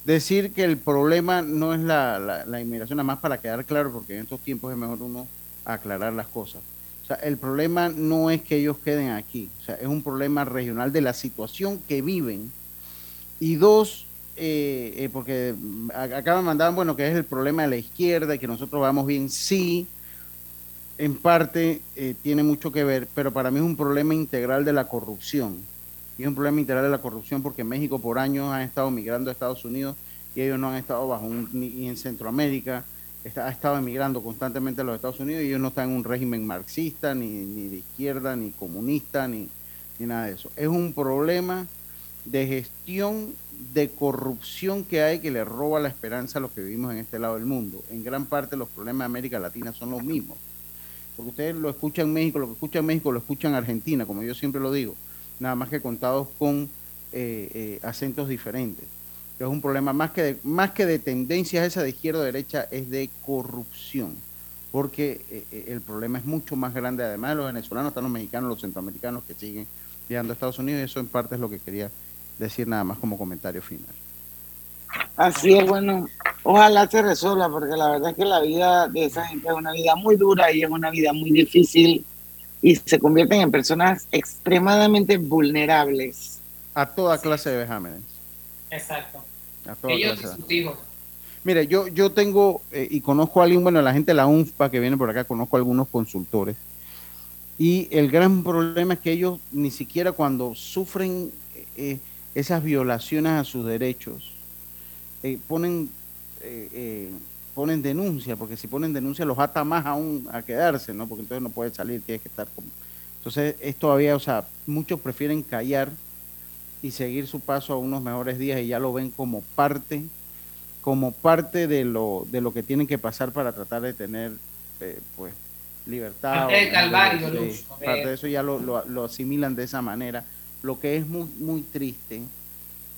decir que el problema no es la, la, la inmigración, nada más para quedar claro, porque en estos tiempos es mejor uno aclarar las cosas. O sea, el problema no es que ellos queden aquí, o sea, es un problema regional de la situación que viven. Y dos, eh, eh, porque acá me mandaban, bueno, que es el problema de la izquierda y que nosotros vamos bien, sí, en parte eh, tiene mucho que ver, pero para mí es un problema integral de la corrupción. Y es un problema integral de la corrupción porque México por años han estado migrando a Estados Unidos y ellos no han estado bajo un, en Centroamérica está, ha estado emigrando constantemente a los Estados Unidos y ellos no están en un régimen marxista, ni, ni de izquierda, ni comunista, ni, ni nada de eso. Es un problema de gestión de corrupción que hay que le roba la esperanza a los que vivimos en este lado del mundo. En gran parte los problemas de América Latina son los mismos. Porque ustedes lo escuchan en México, lo que escuchan en México lo escuchan en Argentina, como yo siempre lo digo, nada más que contados con eh, eh, acentos diferentes. Es un problema más que de, más que de tendencias esa de izquierda o derecha, es de corrupción. Porque eh, eh, el problema es mucho más grande, además de los venezolanos, están los mexicanos, los centroamericanos que siguen viajando a Estados Unidos, y eso en parte es lo que quería decir nada más como comentario final. Así es, bueno, ojalá se resuelva, porque la verdad es que la vida de esa gente es una vida muy dura y es una vida muy difícil y se convierten en personas extremadamente vulnerables. A toda clase de vejámenes. Exacto. A toda Ellos clase. sus hijos. Mire, yo, yo tengo eh, y conozco a alguien, bueno, la gente de la UNFPA que viene por acá, conozco a algunos consultores. Y el gran problema es que ellos ni siquiera cuando sufren eh, esas violaciones a sus derechos, eh, ponen, eh, eh, ponen denuncia, porque si ponen denuncia los ata más aún a quedarse, ¿no? Porque entonces no puede salir, tiene que estar como... Entonces es todavía, o sea, muchos prefieren callar y seguir su paso a unos mejores días y ya lo ven como parte como parte de lo, de lo que tienen que pasar para tratar de tener, eh, pues, libertad. Parte del calvario, sí, Luz. parte de eso ya lo, lo- lo asimilan de esa manera. Lo que es muy, muy triste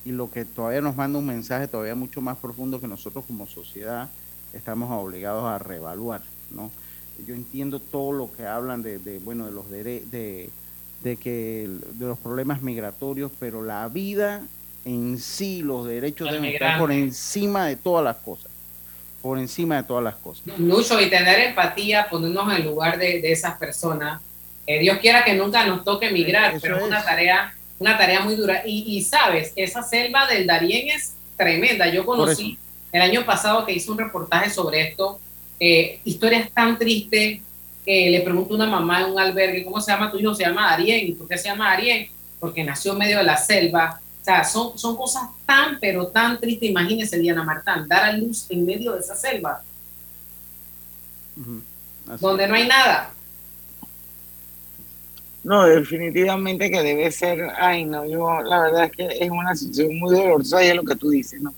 y lo que todavía nos manda un mensaje todavía mucho más profundo que nosotros como sociedad estamos obligados a reevaluar, ¿no? Yo entiendo todo lo que hablan de, de, bueno, de los dere- de, de que de los problemas migratorios, pero la vida en sí, los derechos deben estar por encima de todas las cosas, por encima de todas las cosas. Lucho, y tener empatía, ponernos en el lugar de, de esas personas. Eh, Dios quiera que nunca nos toque migrar, Eso pero es una tarea, una tarea muy dura. Y, y sabes, esa selva del Darién es tremenda. Yo conocí el año pasado que hice un reportaje sobre esto, eh, historias tan tristes. que le pregunto a una mamá en un albergue, ¿cómo se llama tu hijo? Se llama Darien. ¿Y por qué se llama Darien? Porque nació en medio de la selva. O sea, son, son cosas tan, pero tan tristes. Imagínese, Diana Martán, dar a luz en medio de esa selva, donde no hay nada. No, definitivamente que debe ser, ay no, yo la verdad es que es una situación muy dolorosa y es lo que tú dices, ¿no?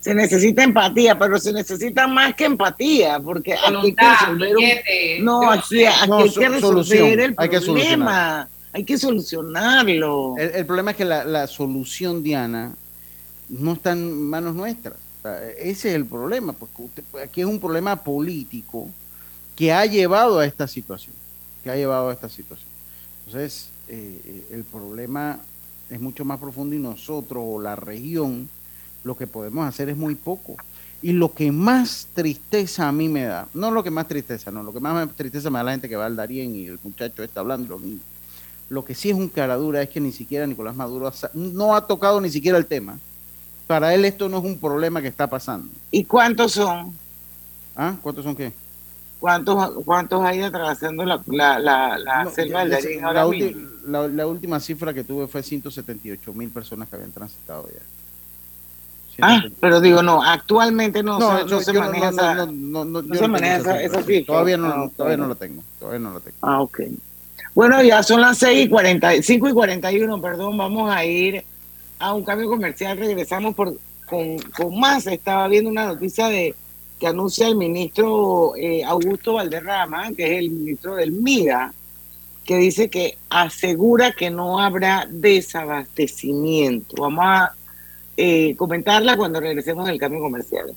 Se necesita empatía, pero se necesita más que empatía, porque aquí hay que resolver un- no, aquí, sé. aquí No, hay que resolver solución, el hay que problema, hay que solucionarlo. El, el problema es que la, la solución, Diana, no está en manos nuestras. Ese es el problema, porque usted- aquí es un problema político que ha llevado a esta situación, que ha llevado a esta situación. Entonces, eh, eh, el problema es mucho más profundo y nosotros o la región lo que podemos hacer es muy poco. Y lo que más tristeza a mí me da, no lo que más tristeza, no, lo que más tristeza me da la gente que va al Darien y el muchacho está hablando, los niños. Lo que sí es un caradura es que ni siquiera Nicolás Maduro ha no ha tocado ni siquiera el tema. Para él esto no es un problema que está pasando. ¿Y cuántos son? ¿Ah? ¿Cuántos son qué? ¿Cuántos, cuántos hay atravesando la, la, la, la No, selva del Darién la, ahora ulti- mismo? la- la última cifra que tuve fue 178 mil personas que habían transitado ya. Ah, pero digo, no, actualmente no, se- no se maneja no, esa- no, se maneja esa- cifra. esa cifra. Todavía no, Ah, todavía no lo tengo, todavía no lo tengo. Ah, ok. Bueno, ya son las 6 y 40, 5 y 41, perdón, vamos a ir a un cambio comercial, regresamos por, con, con más. Estaba viendo una noticia de que anuncia el ministro eh, Augusto Valderrama, que es el ministro del MIDA, que dice que asegura que no habrá desabastecimiento. Vamos a eh, comentarla cuando regresemos del cambio comercial.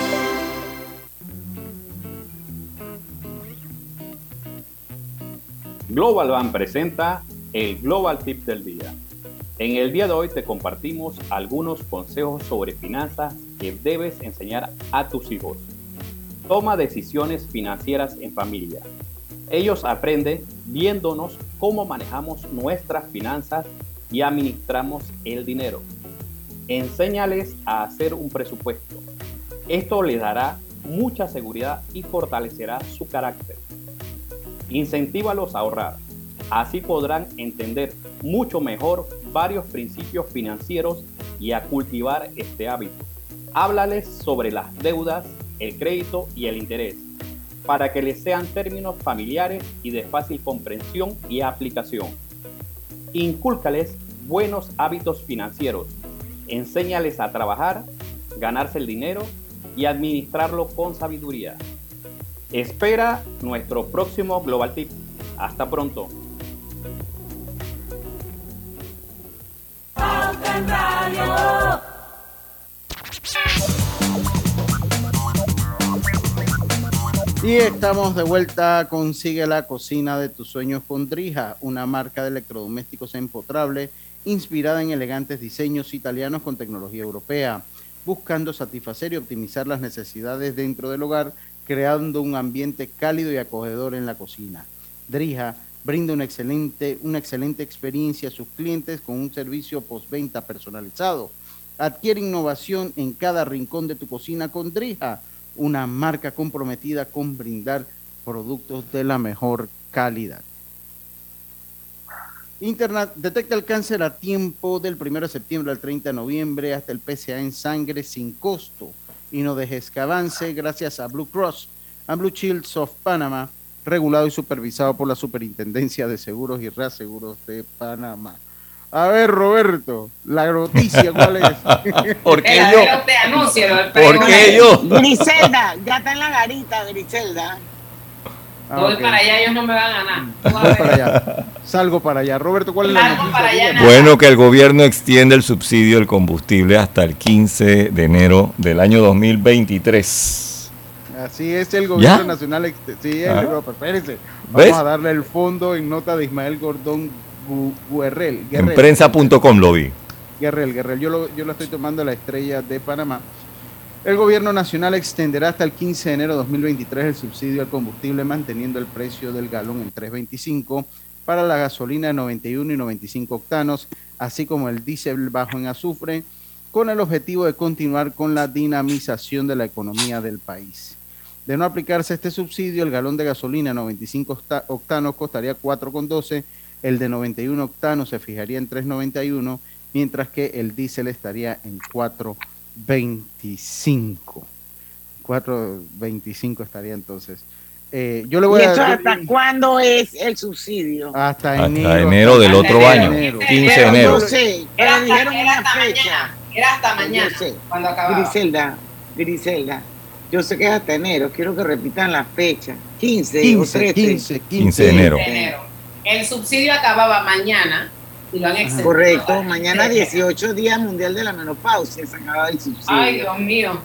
Global Ban presenta el Global Tip del Día. En el día de hoy te compartimos algunos consejos sobre finanzas que debes enseñar a tus hijos. Toma decisiones financieras en familia. Ellos aprenden viéndonos cómo manejamos nuestras finanzas y administramos el dinero. Enséñales a hacer un presupuesto. Esto les dará mucha seguridad y fortalecerá su carácter. Incentívalos a ahorrar. Así podrán entender mucho mejor varios principios financieros y a cultivar este hábito. Háblales sobre las deudas, el crédito y el interés, para que les sean términos familiares y de fácil comprensión y aplicación. Incúlcales buenos hábitos financieros. Enséñales a trabajar, ganarse el dinero y administrarlo con sabiduría. Espera nuestro próximo Global Tip. Hasta pronto. Y estamos de vuelta. Consigue la cocina de tus sueños con Drija, una marca de electrodomésticos empotrable inspirada en elegantes diseños italianos con tecnología europea, buscando satisfacer y optimizar las necesidades dentro del hogar, creando un ambiente cálido y acogedor en la cocina. Drija brinda una excelente, una excelente experiencia a sus clientes con un servicio postventa personalizado. Adquiere innovación en cada rincón de tu cocina con Drija, una marca comprometida con brindar productos de la mejor calidad. Internet detecta el cáncer a tiempo del 1 de septiembre al 30 de noviembre hasta el PSA en sangre sin costo y no dejes que avance gracias a Blue Cross and Blue Shields of Panama, regulado y supervisado por la Superintendencia de Seguros y Reaseguros de Panamá. A ver, Roberto, la noticia, ¿cuál es? ¿Por qué yo? te anuncio, ¿Por qué yo? Griselda, ya está en la garita, Griselda. Ah, Voy para allá, ellos no me van a ganar. Voy para allá. Salgo para allá. Roberto, ¿cuál es la noticia? para allá, Dígame. Bueno, que el gobierno extiende el subsidio del combustible hasta el 15 de enero del año 2023. Así es el gobierno ¿Ya? nacional. Sí, el Ah. Vamos ¿Ves? a darle el fondo en nota de Ismael Gordón Gu- Guerrel. En Guerrel. prensa.com lo vi. Guerrel, Guerrel. Yo lo, yo lo estoy tomando la estrella de Panamá. El gobierno nacional extenderá hasta el 15 de enero de 2023 el subsidio al combustible manteniendo el precio del galón en 3.25 para la gasolina de 91 y 95 octanos, así como el diésel bajo en azufre, con el objetivo de continuar con la dinamización de la economía del país. De no aplicarse este subsidio, el galón de gasolina 95 octa- octanos costaría 4,12, el de 91 octanos se fijaría en 3,91, mientras que el diésel estaría en 4.25. 4.25 estaría entonces. Eh, yo le voy ¿Y a yo- hasta cuándo es el subsidio? hasta Hasta enero, enero del otro año, enero. 15 de enero. Yo sé, Era pero hasta, dijeron era una fecha. mañana. Era hasta mañana Yo sé. cuando acababa. Griselda, Griselda, yo sé que es hasta enero, quiero que repitan la fecha. 15, o 15, 13. 15, 15 de enero. De enero. El subsidio acababa mañana y lo han extendido. Correcto, hasta mañana el 18 Día Mundial de la Menopausia, se acaba el subsidio. Ay, Dios mío.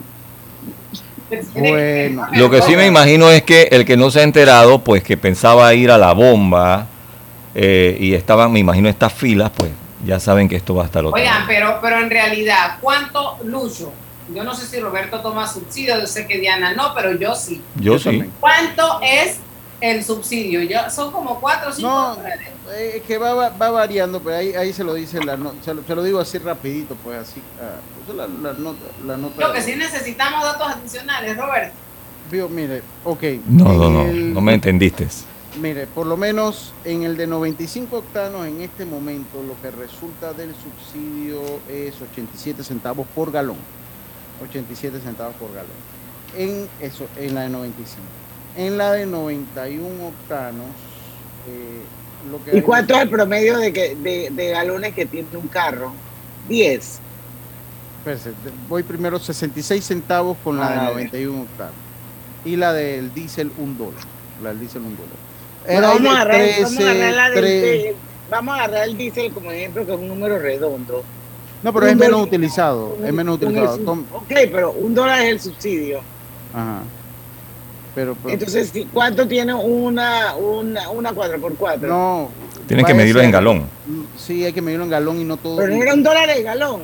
Bueno, Lo que sí me imagino es que el que no se ha enterado, pues que pensaba ir a la bomba eh, y estaban, me imagino, estas filas, pues ya saben que esto va a estar otro. Oigan, pero, pero en realidad, ¿cuánto Lucho? Yo no sé si Roberto toma subsidio, yo sé que Diana no, pero yo sí. Yo sí. ¿Cuánto es el subsidio? Yo, son como 4 o 5 No, dólares. eh, que va, va, va variando, pero ahí, ahí se lo dice, la no- se, lo, se lo digo así rapidito, pues así. pues, la, la nota, la nota Lo que sí necesitamos datos adicionales, Roberto. Vio, mire, ok. No, en no, no, el- no me entendiste. Mire, por lo menos en el de 95 octanos en este momento lo que resulta del subsidio es 87 centavos por galón. 87 centavos por galón. En eso, en la de 95. En la de 91 octanos, eh, lo que ¿Y cuánto es el promedio de, que, de, de galones que tiene un carro? 10. Espérese, de- voy primero 66 centavos con la Ah, de vale. 91 octanos. Y la del diésel, un dólar. La del diésel, un dólar. Bueno, vamos, a agarrar, 13, vamos a agarrar la del- 3. de- vamos a agarrar el diésel como ejemplo, que es un número redondo. No, pero Un es menos dólar- utilizado. Es menos utilizado. un- ok, pero un dólar es el subsidio. Ajá. Pero, pero- Entonces. ¿cuánto tiene una, una, una 4x4? no. Tienen que medirlo en galón. Sí, hay que medirlo en galón y no todo. Pero no era un dólar el galón.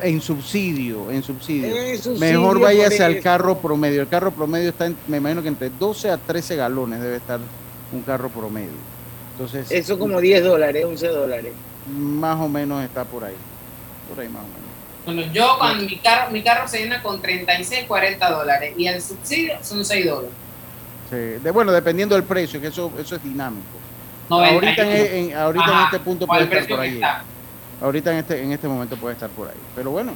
En subsidio, en subsidio. En subsidio, Mejor váyase al carro promedio. El carro promedio está, en- me imagino que entre 12 a 13 galones debe estar un carro promedio. Entonces, Eso como 10 dólares, 11 dólares. más o menos está por ahí. Por ahí más o menos. Bueno, yo cuando mi carro, mi carro se llena con 36, 40 dólares y el subsidio son 6 dólares. Sí, de, bueno, dependiendo del precio, que eso, eso es dinámico. 91. Ahorita, en, en- ahorita en este punto ¿cuál puede estar por ahí. está? Ahorita en este, en este momento puede estar por ahí. Pero bueno.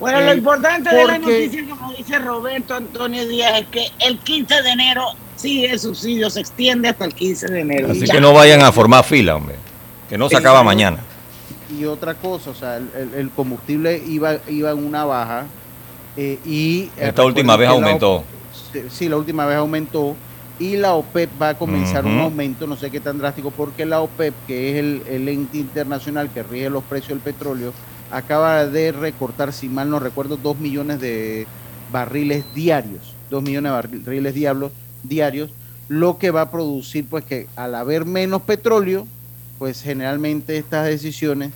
Bueno, lo Eh, importante de la noticia, como dice Roberto Antonio Díaz, es que el 15 de enero sigue el subsidio, se extiende hasta el 15 de enero. Así Ya. que no vayan a formar fila, hombre. Que no se acaba mañana. Y otra cosa, o sea, el, combustible iba, iba en una baja eh, y... Esta última vez la aumentó. OPEP sí, la última vez aumentó y la OPEP va a comenzar un aumento, no sé qué tan drástico, porque la OPEP, que es el, el ente internacional que rige los precios del petróleo, acaba de recortar, si mal no recuerdo, dos millones de barriles diarios, dos millones de barriles diablos, diarios, lo que va a producir pues que al haber menos petróleo, pues generalmente estas decisiones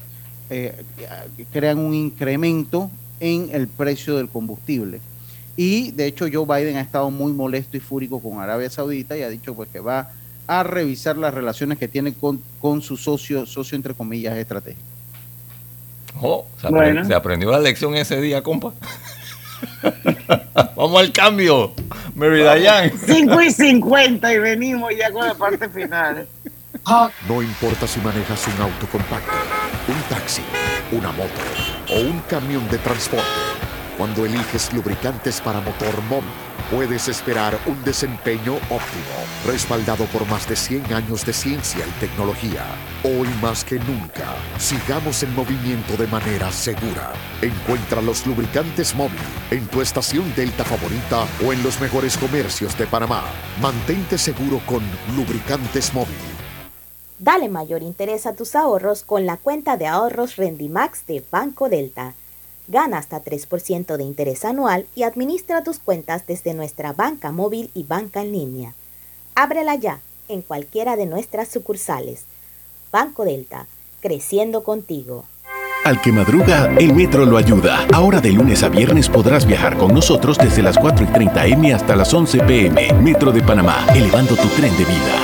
eh, crean un incremento en el precio del combustible. Y de hecho Joe Biden ha estado muy molesto y fúrico con Arabia Saudita y ha dicho pues que va a revisar las relaciones que tiene con, con su socio, socio entre comillas estratégico. Oh, se, apre- Bueno. se aprendió la lección ese día, compa. Vamos al cambio. Mary Dayan. 5 y 50 y venimos ya con la parte final. No importa si manejas un auto compacto, un taxi, una moto o un camión de transporte. Cuando eliges lubricantes para motor móvil, puedes esperar un desempeño óptimo, respaldado por más de 100 años de ciencia y tecnología. Hoy más que nunca, sigamos en movimiento de manera segura. Encuentra los lubricantes móvil en tu estación Delta favorita o en los mejores comercios de Panamá. Mantente seguro con lubricantes móvil. Dale mayor interés a tus ahorros con la cuenta de ahorros Rendimax de Banco Delta. Gana hasta 3% de interés anual y administra tus cuentas desde nuestra banca móvil y banca en línea. Ábrela ya en cualquiera de nuestras sucursales. Banco Delta, creciendo contigo. Al que madruga, el metro lo ayuda. Ahora de lunes a viernes podrás viajar con nosotros desde las 4 y 30 M hasta las 11 PM. Metro de Panamá, elevando tu tren de vida.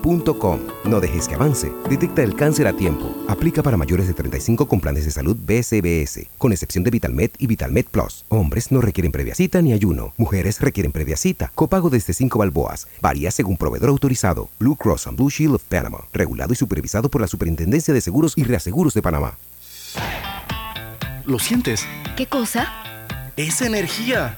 No dejes que avance. Detecta el cáncer a tiempo. Aplica para mayores de 35 con planes de salud BCBS, con excepción de VitalMed y VitalMed Plus. Hombres no requieren previa cita ni ayuno. Mujeres requieren previa cita. Copago desde 5 balboas. Varía según proveedor autorizado. Blue Cross and Blue Shield of Panama. Regulado y supervisado por la Superintendencia de Seguros y Reaseguros de Panamá. ¿Lo sientes? ¿Qué cosa? Esa energía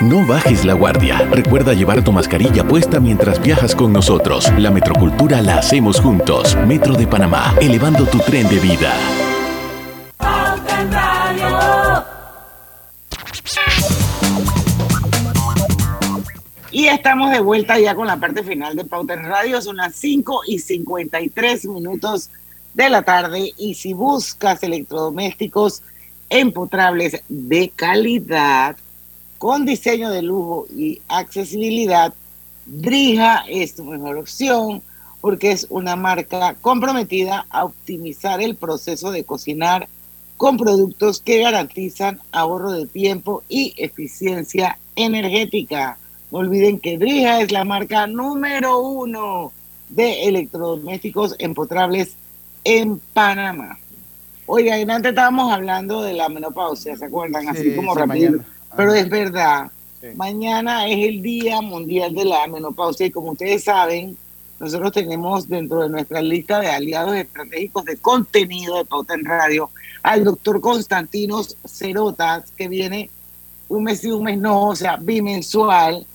No bajes la guardia. Recuerda llevar tu mascarilla puesta mientras viajas con nosotros. La metrocultura la hacemos juntos. Metro de Panamá, elevando tu tren de vida. Y estamos de vuelta ya con la parte final de Pauta Radio. Son las 5 y 53 minutos de la tarde. Y si buscas electrodomésticos empotrables de calidad, con diseño de lujo y accesibilidad, Drija es tu mejor opción porque es una marca comprometida a optimizar el proceso de cocinar con productos que garantizan ahorro de tiempo y eficiencia energética. No olviden que Drija es la marca número uno de electrodomésticos empotrables en Panamá. Oigan, antes estábamos hablando de la menopausia, ¿se acuerdan? Así como rápido. Pero es verdad, mañana es el Día Mundial de la Menopausia y como ustedes saben, nosotros tenemos dentro de nuestra lista de aliados estratégicos de contenido de Pauta en Radio al doctor Constantinos Cerotas, que viene un mes y un mes no, o sea, bimensual,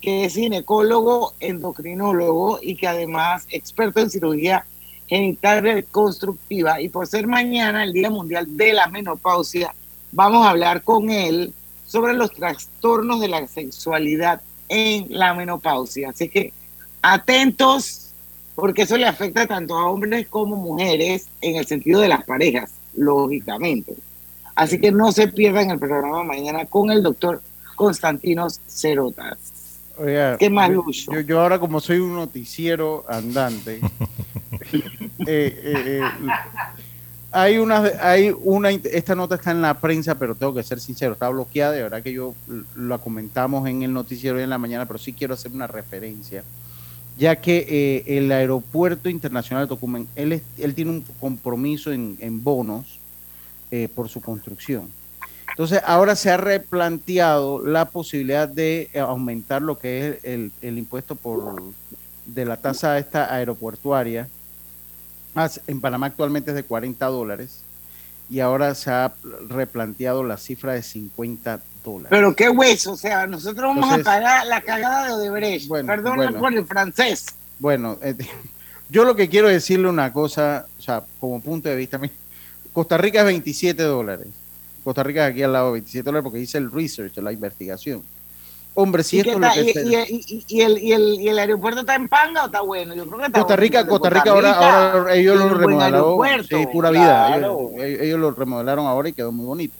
que es ginecólogo, endocrinólogo y que además experto en cirugía genital reconstructiva. Y por ser mañana el Día Mundial de la Menopausia, vamos a hablar con él sobre los trastornos de la sexualidad en la menopausia. Así que atentos, porque eso le afecta tanto a hombres como mujeres en el sentido de las parejas, lógicamente. Así que no se pierdan el programa mañana con el doctor Constantinos Cerotas. Oiga, ¿Qué más, yo, yo, ahora como soy un noticiero andante, eh, eh, eh, hay una, hay una, esta nota está en la prensa, pero tengo que ser sincero, está bloqueada, de verdad que yo la comentamos en el noticiero en la mañana, pero sí quiero hacer una referencia, ya que el aeropuerto internacional de Tocumen, él, él tiene un compromiso en, bonos por su construcción. Entonces, ahora se ha replanteado la posibilidad de eh, aumentar lo que es el, impuesto por de la tasa esta aeropuertuaria. En Panamá actualmente es de 40 dólares y ahora se ha replanteado la cifra de 50 dólares. Pero qué hueso, o sea, nosotros vamos a pagar la cagada de Odebrecht. Perdón por el francés. Bueno, eh, yo lo que quiero decirle una cosa, o sea, como punto de vista, Costa Rica es 27 dólares. Costa Rica aquí al lado 27 dólares porque hice el research, la investigación. Hombre, si esto es lo que y, y, el, y, el, ¿Y el aeropuerto está en panga o está bueno? Yo creo que está Costa Rica, Costa Rica, ahora, ahora ellos lo remodelaron. Sí, pura vida. Ellos, lo remodelaron ahora y quedó muy bonito.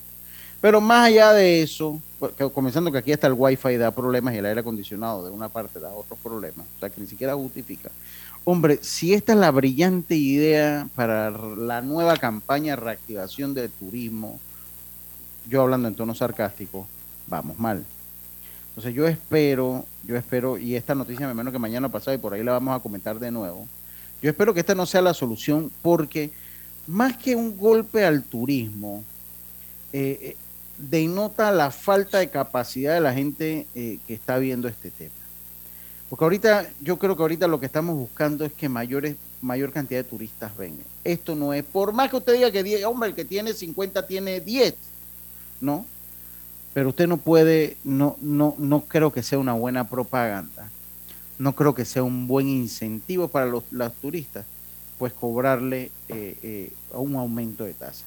Pero más allá de eso, pues, comenzando que aquí hasta el wifi da problemas y el aire acondicionado de una parte da otros problemas, o sea que ni siquiera justifica. Hombre, si esta es la brillante idea para la nueva campaña de reactivación del turismo, yo hablando en tono sarcástico, vamos mal. Entonces yo espero, yo espero, y esta noticia me menos que mañana pasado y por ahí la vamos a comentar de nuevo, yo espero que esta no sea la solución porque más que un golpe al turismo, eh, eh, denota la falta de capacidad de la gente eh, que está viendo este tema. Porque ahorita, yo creo que ahorita lo que estamos buscando es que mayores, mayor cantidad de turistas vengan. Esto no es, por más que usted diga que 10, hombre, el que tiene 50 tiene 10 ¿no? Pero usted no puede, no, no, no creo que sea una buena propaganda, no creo que sea un buen incentivo para los, turistas, pues cobrarle eh, eh, un aumento de tasa.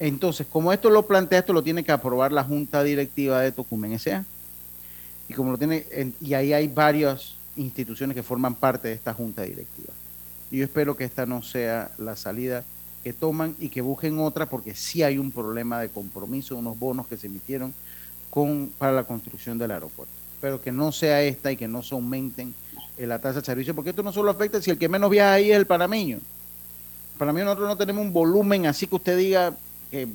Entonces, como esto lo plantea, esto lo tiene que aprobar la Junta Directiva de Tocumen S.A. Y como lo tiene, y ahí hay varias instituciones que forman parte de esta Junta Directiva. Y yo espero que esta no sea la salida que toman y que busquen otra porque sí hay un problema de compromiso, unos bonos que se emitieron con, para la construcción del aeropuerto. Pero que no sea esta y que no se aumenten la tasa de servicio, porque esto no solo afecta si el que menos viaja ahí es el panameño. Para mí nosotros no tenemos un volumen así que usted diga que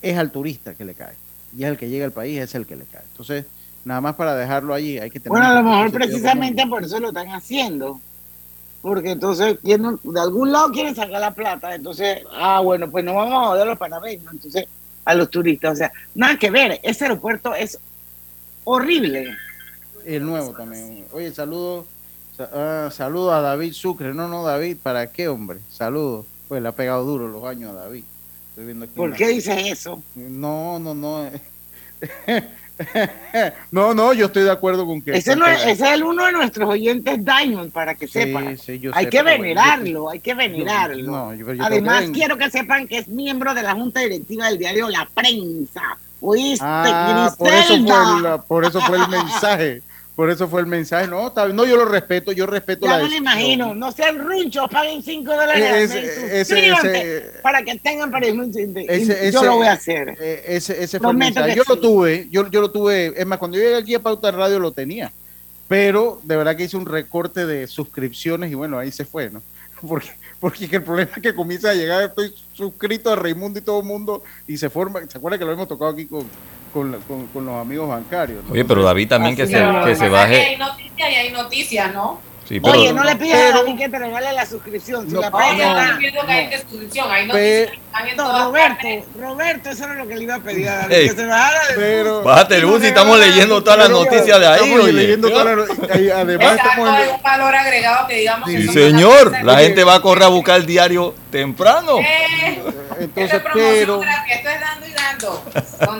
es al turista que le cae. Y es el que llega al país, es el que le cae. Entonces, nada más para dejarlo allí, hay que tener... Bueno, a lo mejor precisamente por eso lo están haciendo porque entonces de algún lado quieren sacar la plata, entonces, ah, bueno, pues no vamos a joder a los panameños, entonces a los turistas, o sea, nada que ver, ese aeropuerto es horrible. El nuevo también. Oye, saludo, ah, saludo a David Sucre, no, no, David, ¿para qué, hombre? Saludo, pues le ha pegado duro los años a David. Estoy viendo ¿Por qué dices eso? No, no, no. no, no, yo estoy de acuerdo con que. Ese, es el uno de nuestros oyentes Diamond, para que sepan. hay que venerarlo, hay que venerarlo. Además, quiero que sepan que es miembro de la junta directiva del diario La Prensa. ¿Oíste, ah, por eso, fue por eso fue el mensaje. por eso fue el mensaje. No, no, yo lo respeto, yo respeto Ya la lo decisión. imagino. No sean runchos, paguen 5 dólares al Ese- suscríbanse ese- para que tengan para Ese- Yo lo voy a hacer. eh, ese, ese fue el mensaje. Yo lo tuve, yo, yo lo tuve, es más, cuando yo llegué aquí a Pauta Radio lo tenía, pero de verdad que hice un recorte de suscripciones y bueno, ahí se fue, ¿no? Porque, porque que el problema es que comienza a llegar, estoy suscrito a Raimundo y todo el mundo y se forma, ¿se acuerda que lo hemos tocado aquí con, con, la- con- con los amigos bancarios? ¿no? Oye, pero David también que se, que se Hay baje. noticias y hay noticias, ¿no? Sí, pero, Oye, no le pidas pero- a David que te regale la suscripción. Si No, la no, viendo que hay de suscripción, hay noticias que No, Roberto, partes. Roberto, eso era lo que le iba a pedir a David, Ey. que se bajara de Pero- Bájate el bus y estamos leyendo todas las noticias de ahí, estamos oye. leyendo todas las- y además Exacto, estamos en- hay un valor agregado que digamos que Sí, son señor. La gente va a correr a buscar el diario temprano. Eh, entonces, pero, es dando y dando.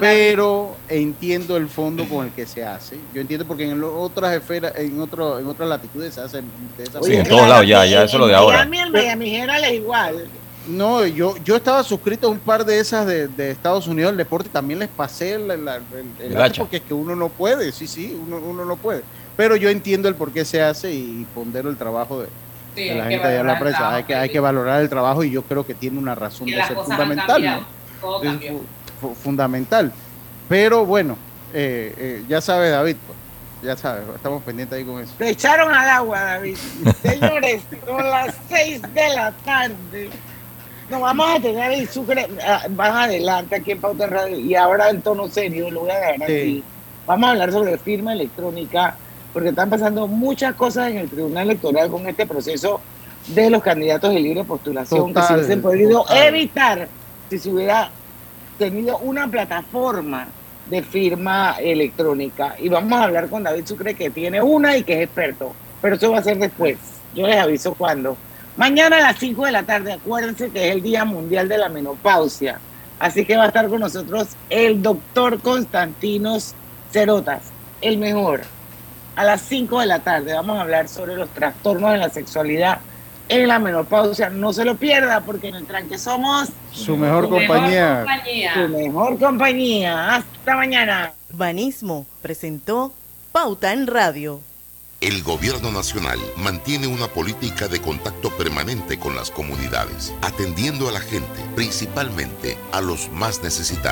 Pero entiendo el fondo con el que se hace. Yo entiendo porque en lo- otras esferas, en otro, en otras latitudes se hacen de esa Sí, en todos lados ya, ya, eso es lo de ahora. Miami, el Miami Herald es igual. No, yo, yo estaba suscrito a un par de esas de, de Estados Unidos del deporte, también les pasé el, el, el- el El porque es que uno no puede, sí, sí, uno, uno no puede. Pero yo entiendo el por qué se hace y pondero el trabajo de, Sí, de la hay que gente allá en la valorar el prensa. trabajo Hay que, hay que valorar el trabajo y yo creo que tiene una razón de ser fundamental. ¿no? Es fu- fundamental. Pero bueno, eh, eh, ya sabes, David, pues, ya sabes, estamos pendientes ahí con eso. Te echaron al agua, David. Señores, son las 6 de la tarde. Nos vamos a tener el Sucre ah, más adelante aquí en Pauta Radio. Y ahora en tono serio, lo voy a dejar Sí. aquí. Vamos a hablar sobre firma electrónica, porque están pasando muchas cosas en el Tribunal Electoral con este proceso de los candidatos de libre postulación que se hubiesen podido total. evitar si se hubiera tenido una plataforma de firma electrónica. Y vamos a hablar con David Sucre, que tiene una y que es experto. Pero eso va a ser después. Yo les aviso cuándo. Mañana a las 5 de la tarde, acuérdense que es el Día Mundial de la Menopausia. Así que va a estar con nosotros el doctor Constantinos Cerotas, el mejor. A las 5 de la tarde vamos a hablar sobre los trastornos de la sexualidad en la menopausia. No se lo pierda porque en el tranque somos Su mejor Tu mejor compañía. compañía. su mejor compañía. Hasta mañana. Urbanismo presentó Pauta en Radio. El Gobierno Nacional mantiene una política de contacto permanente con las comunidades, atendiendo a la gente, principalmente a los más necesitados.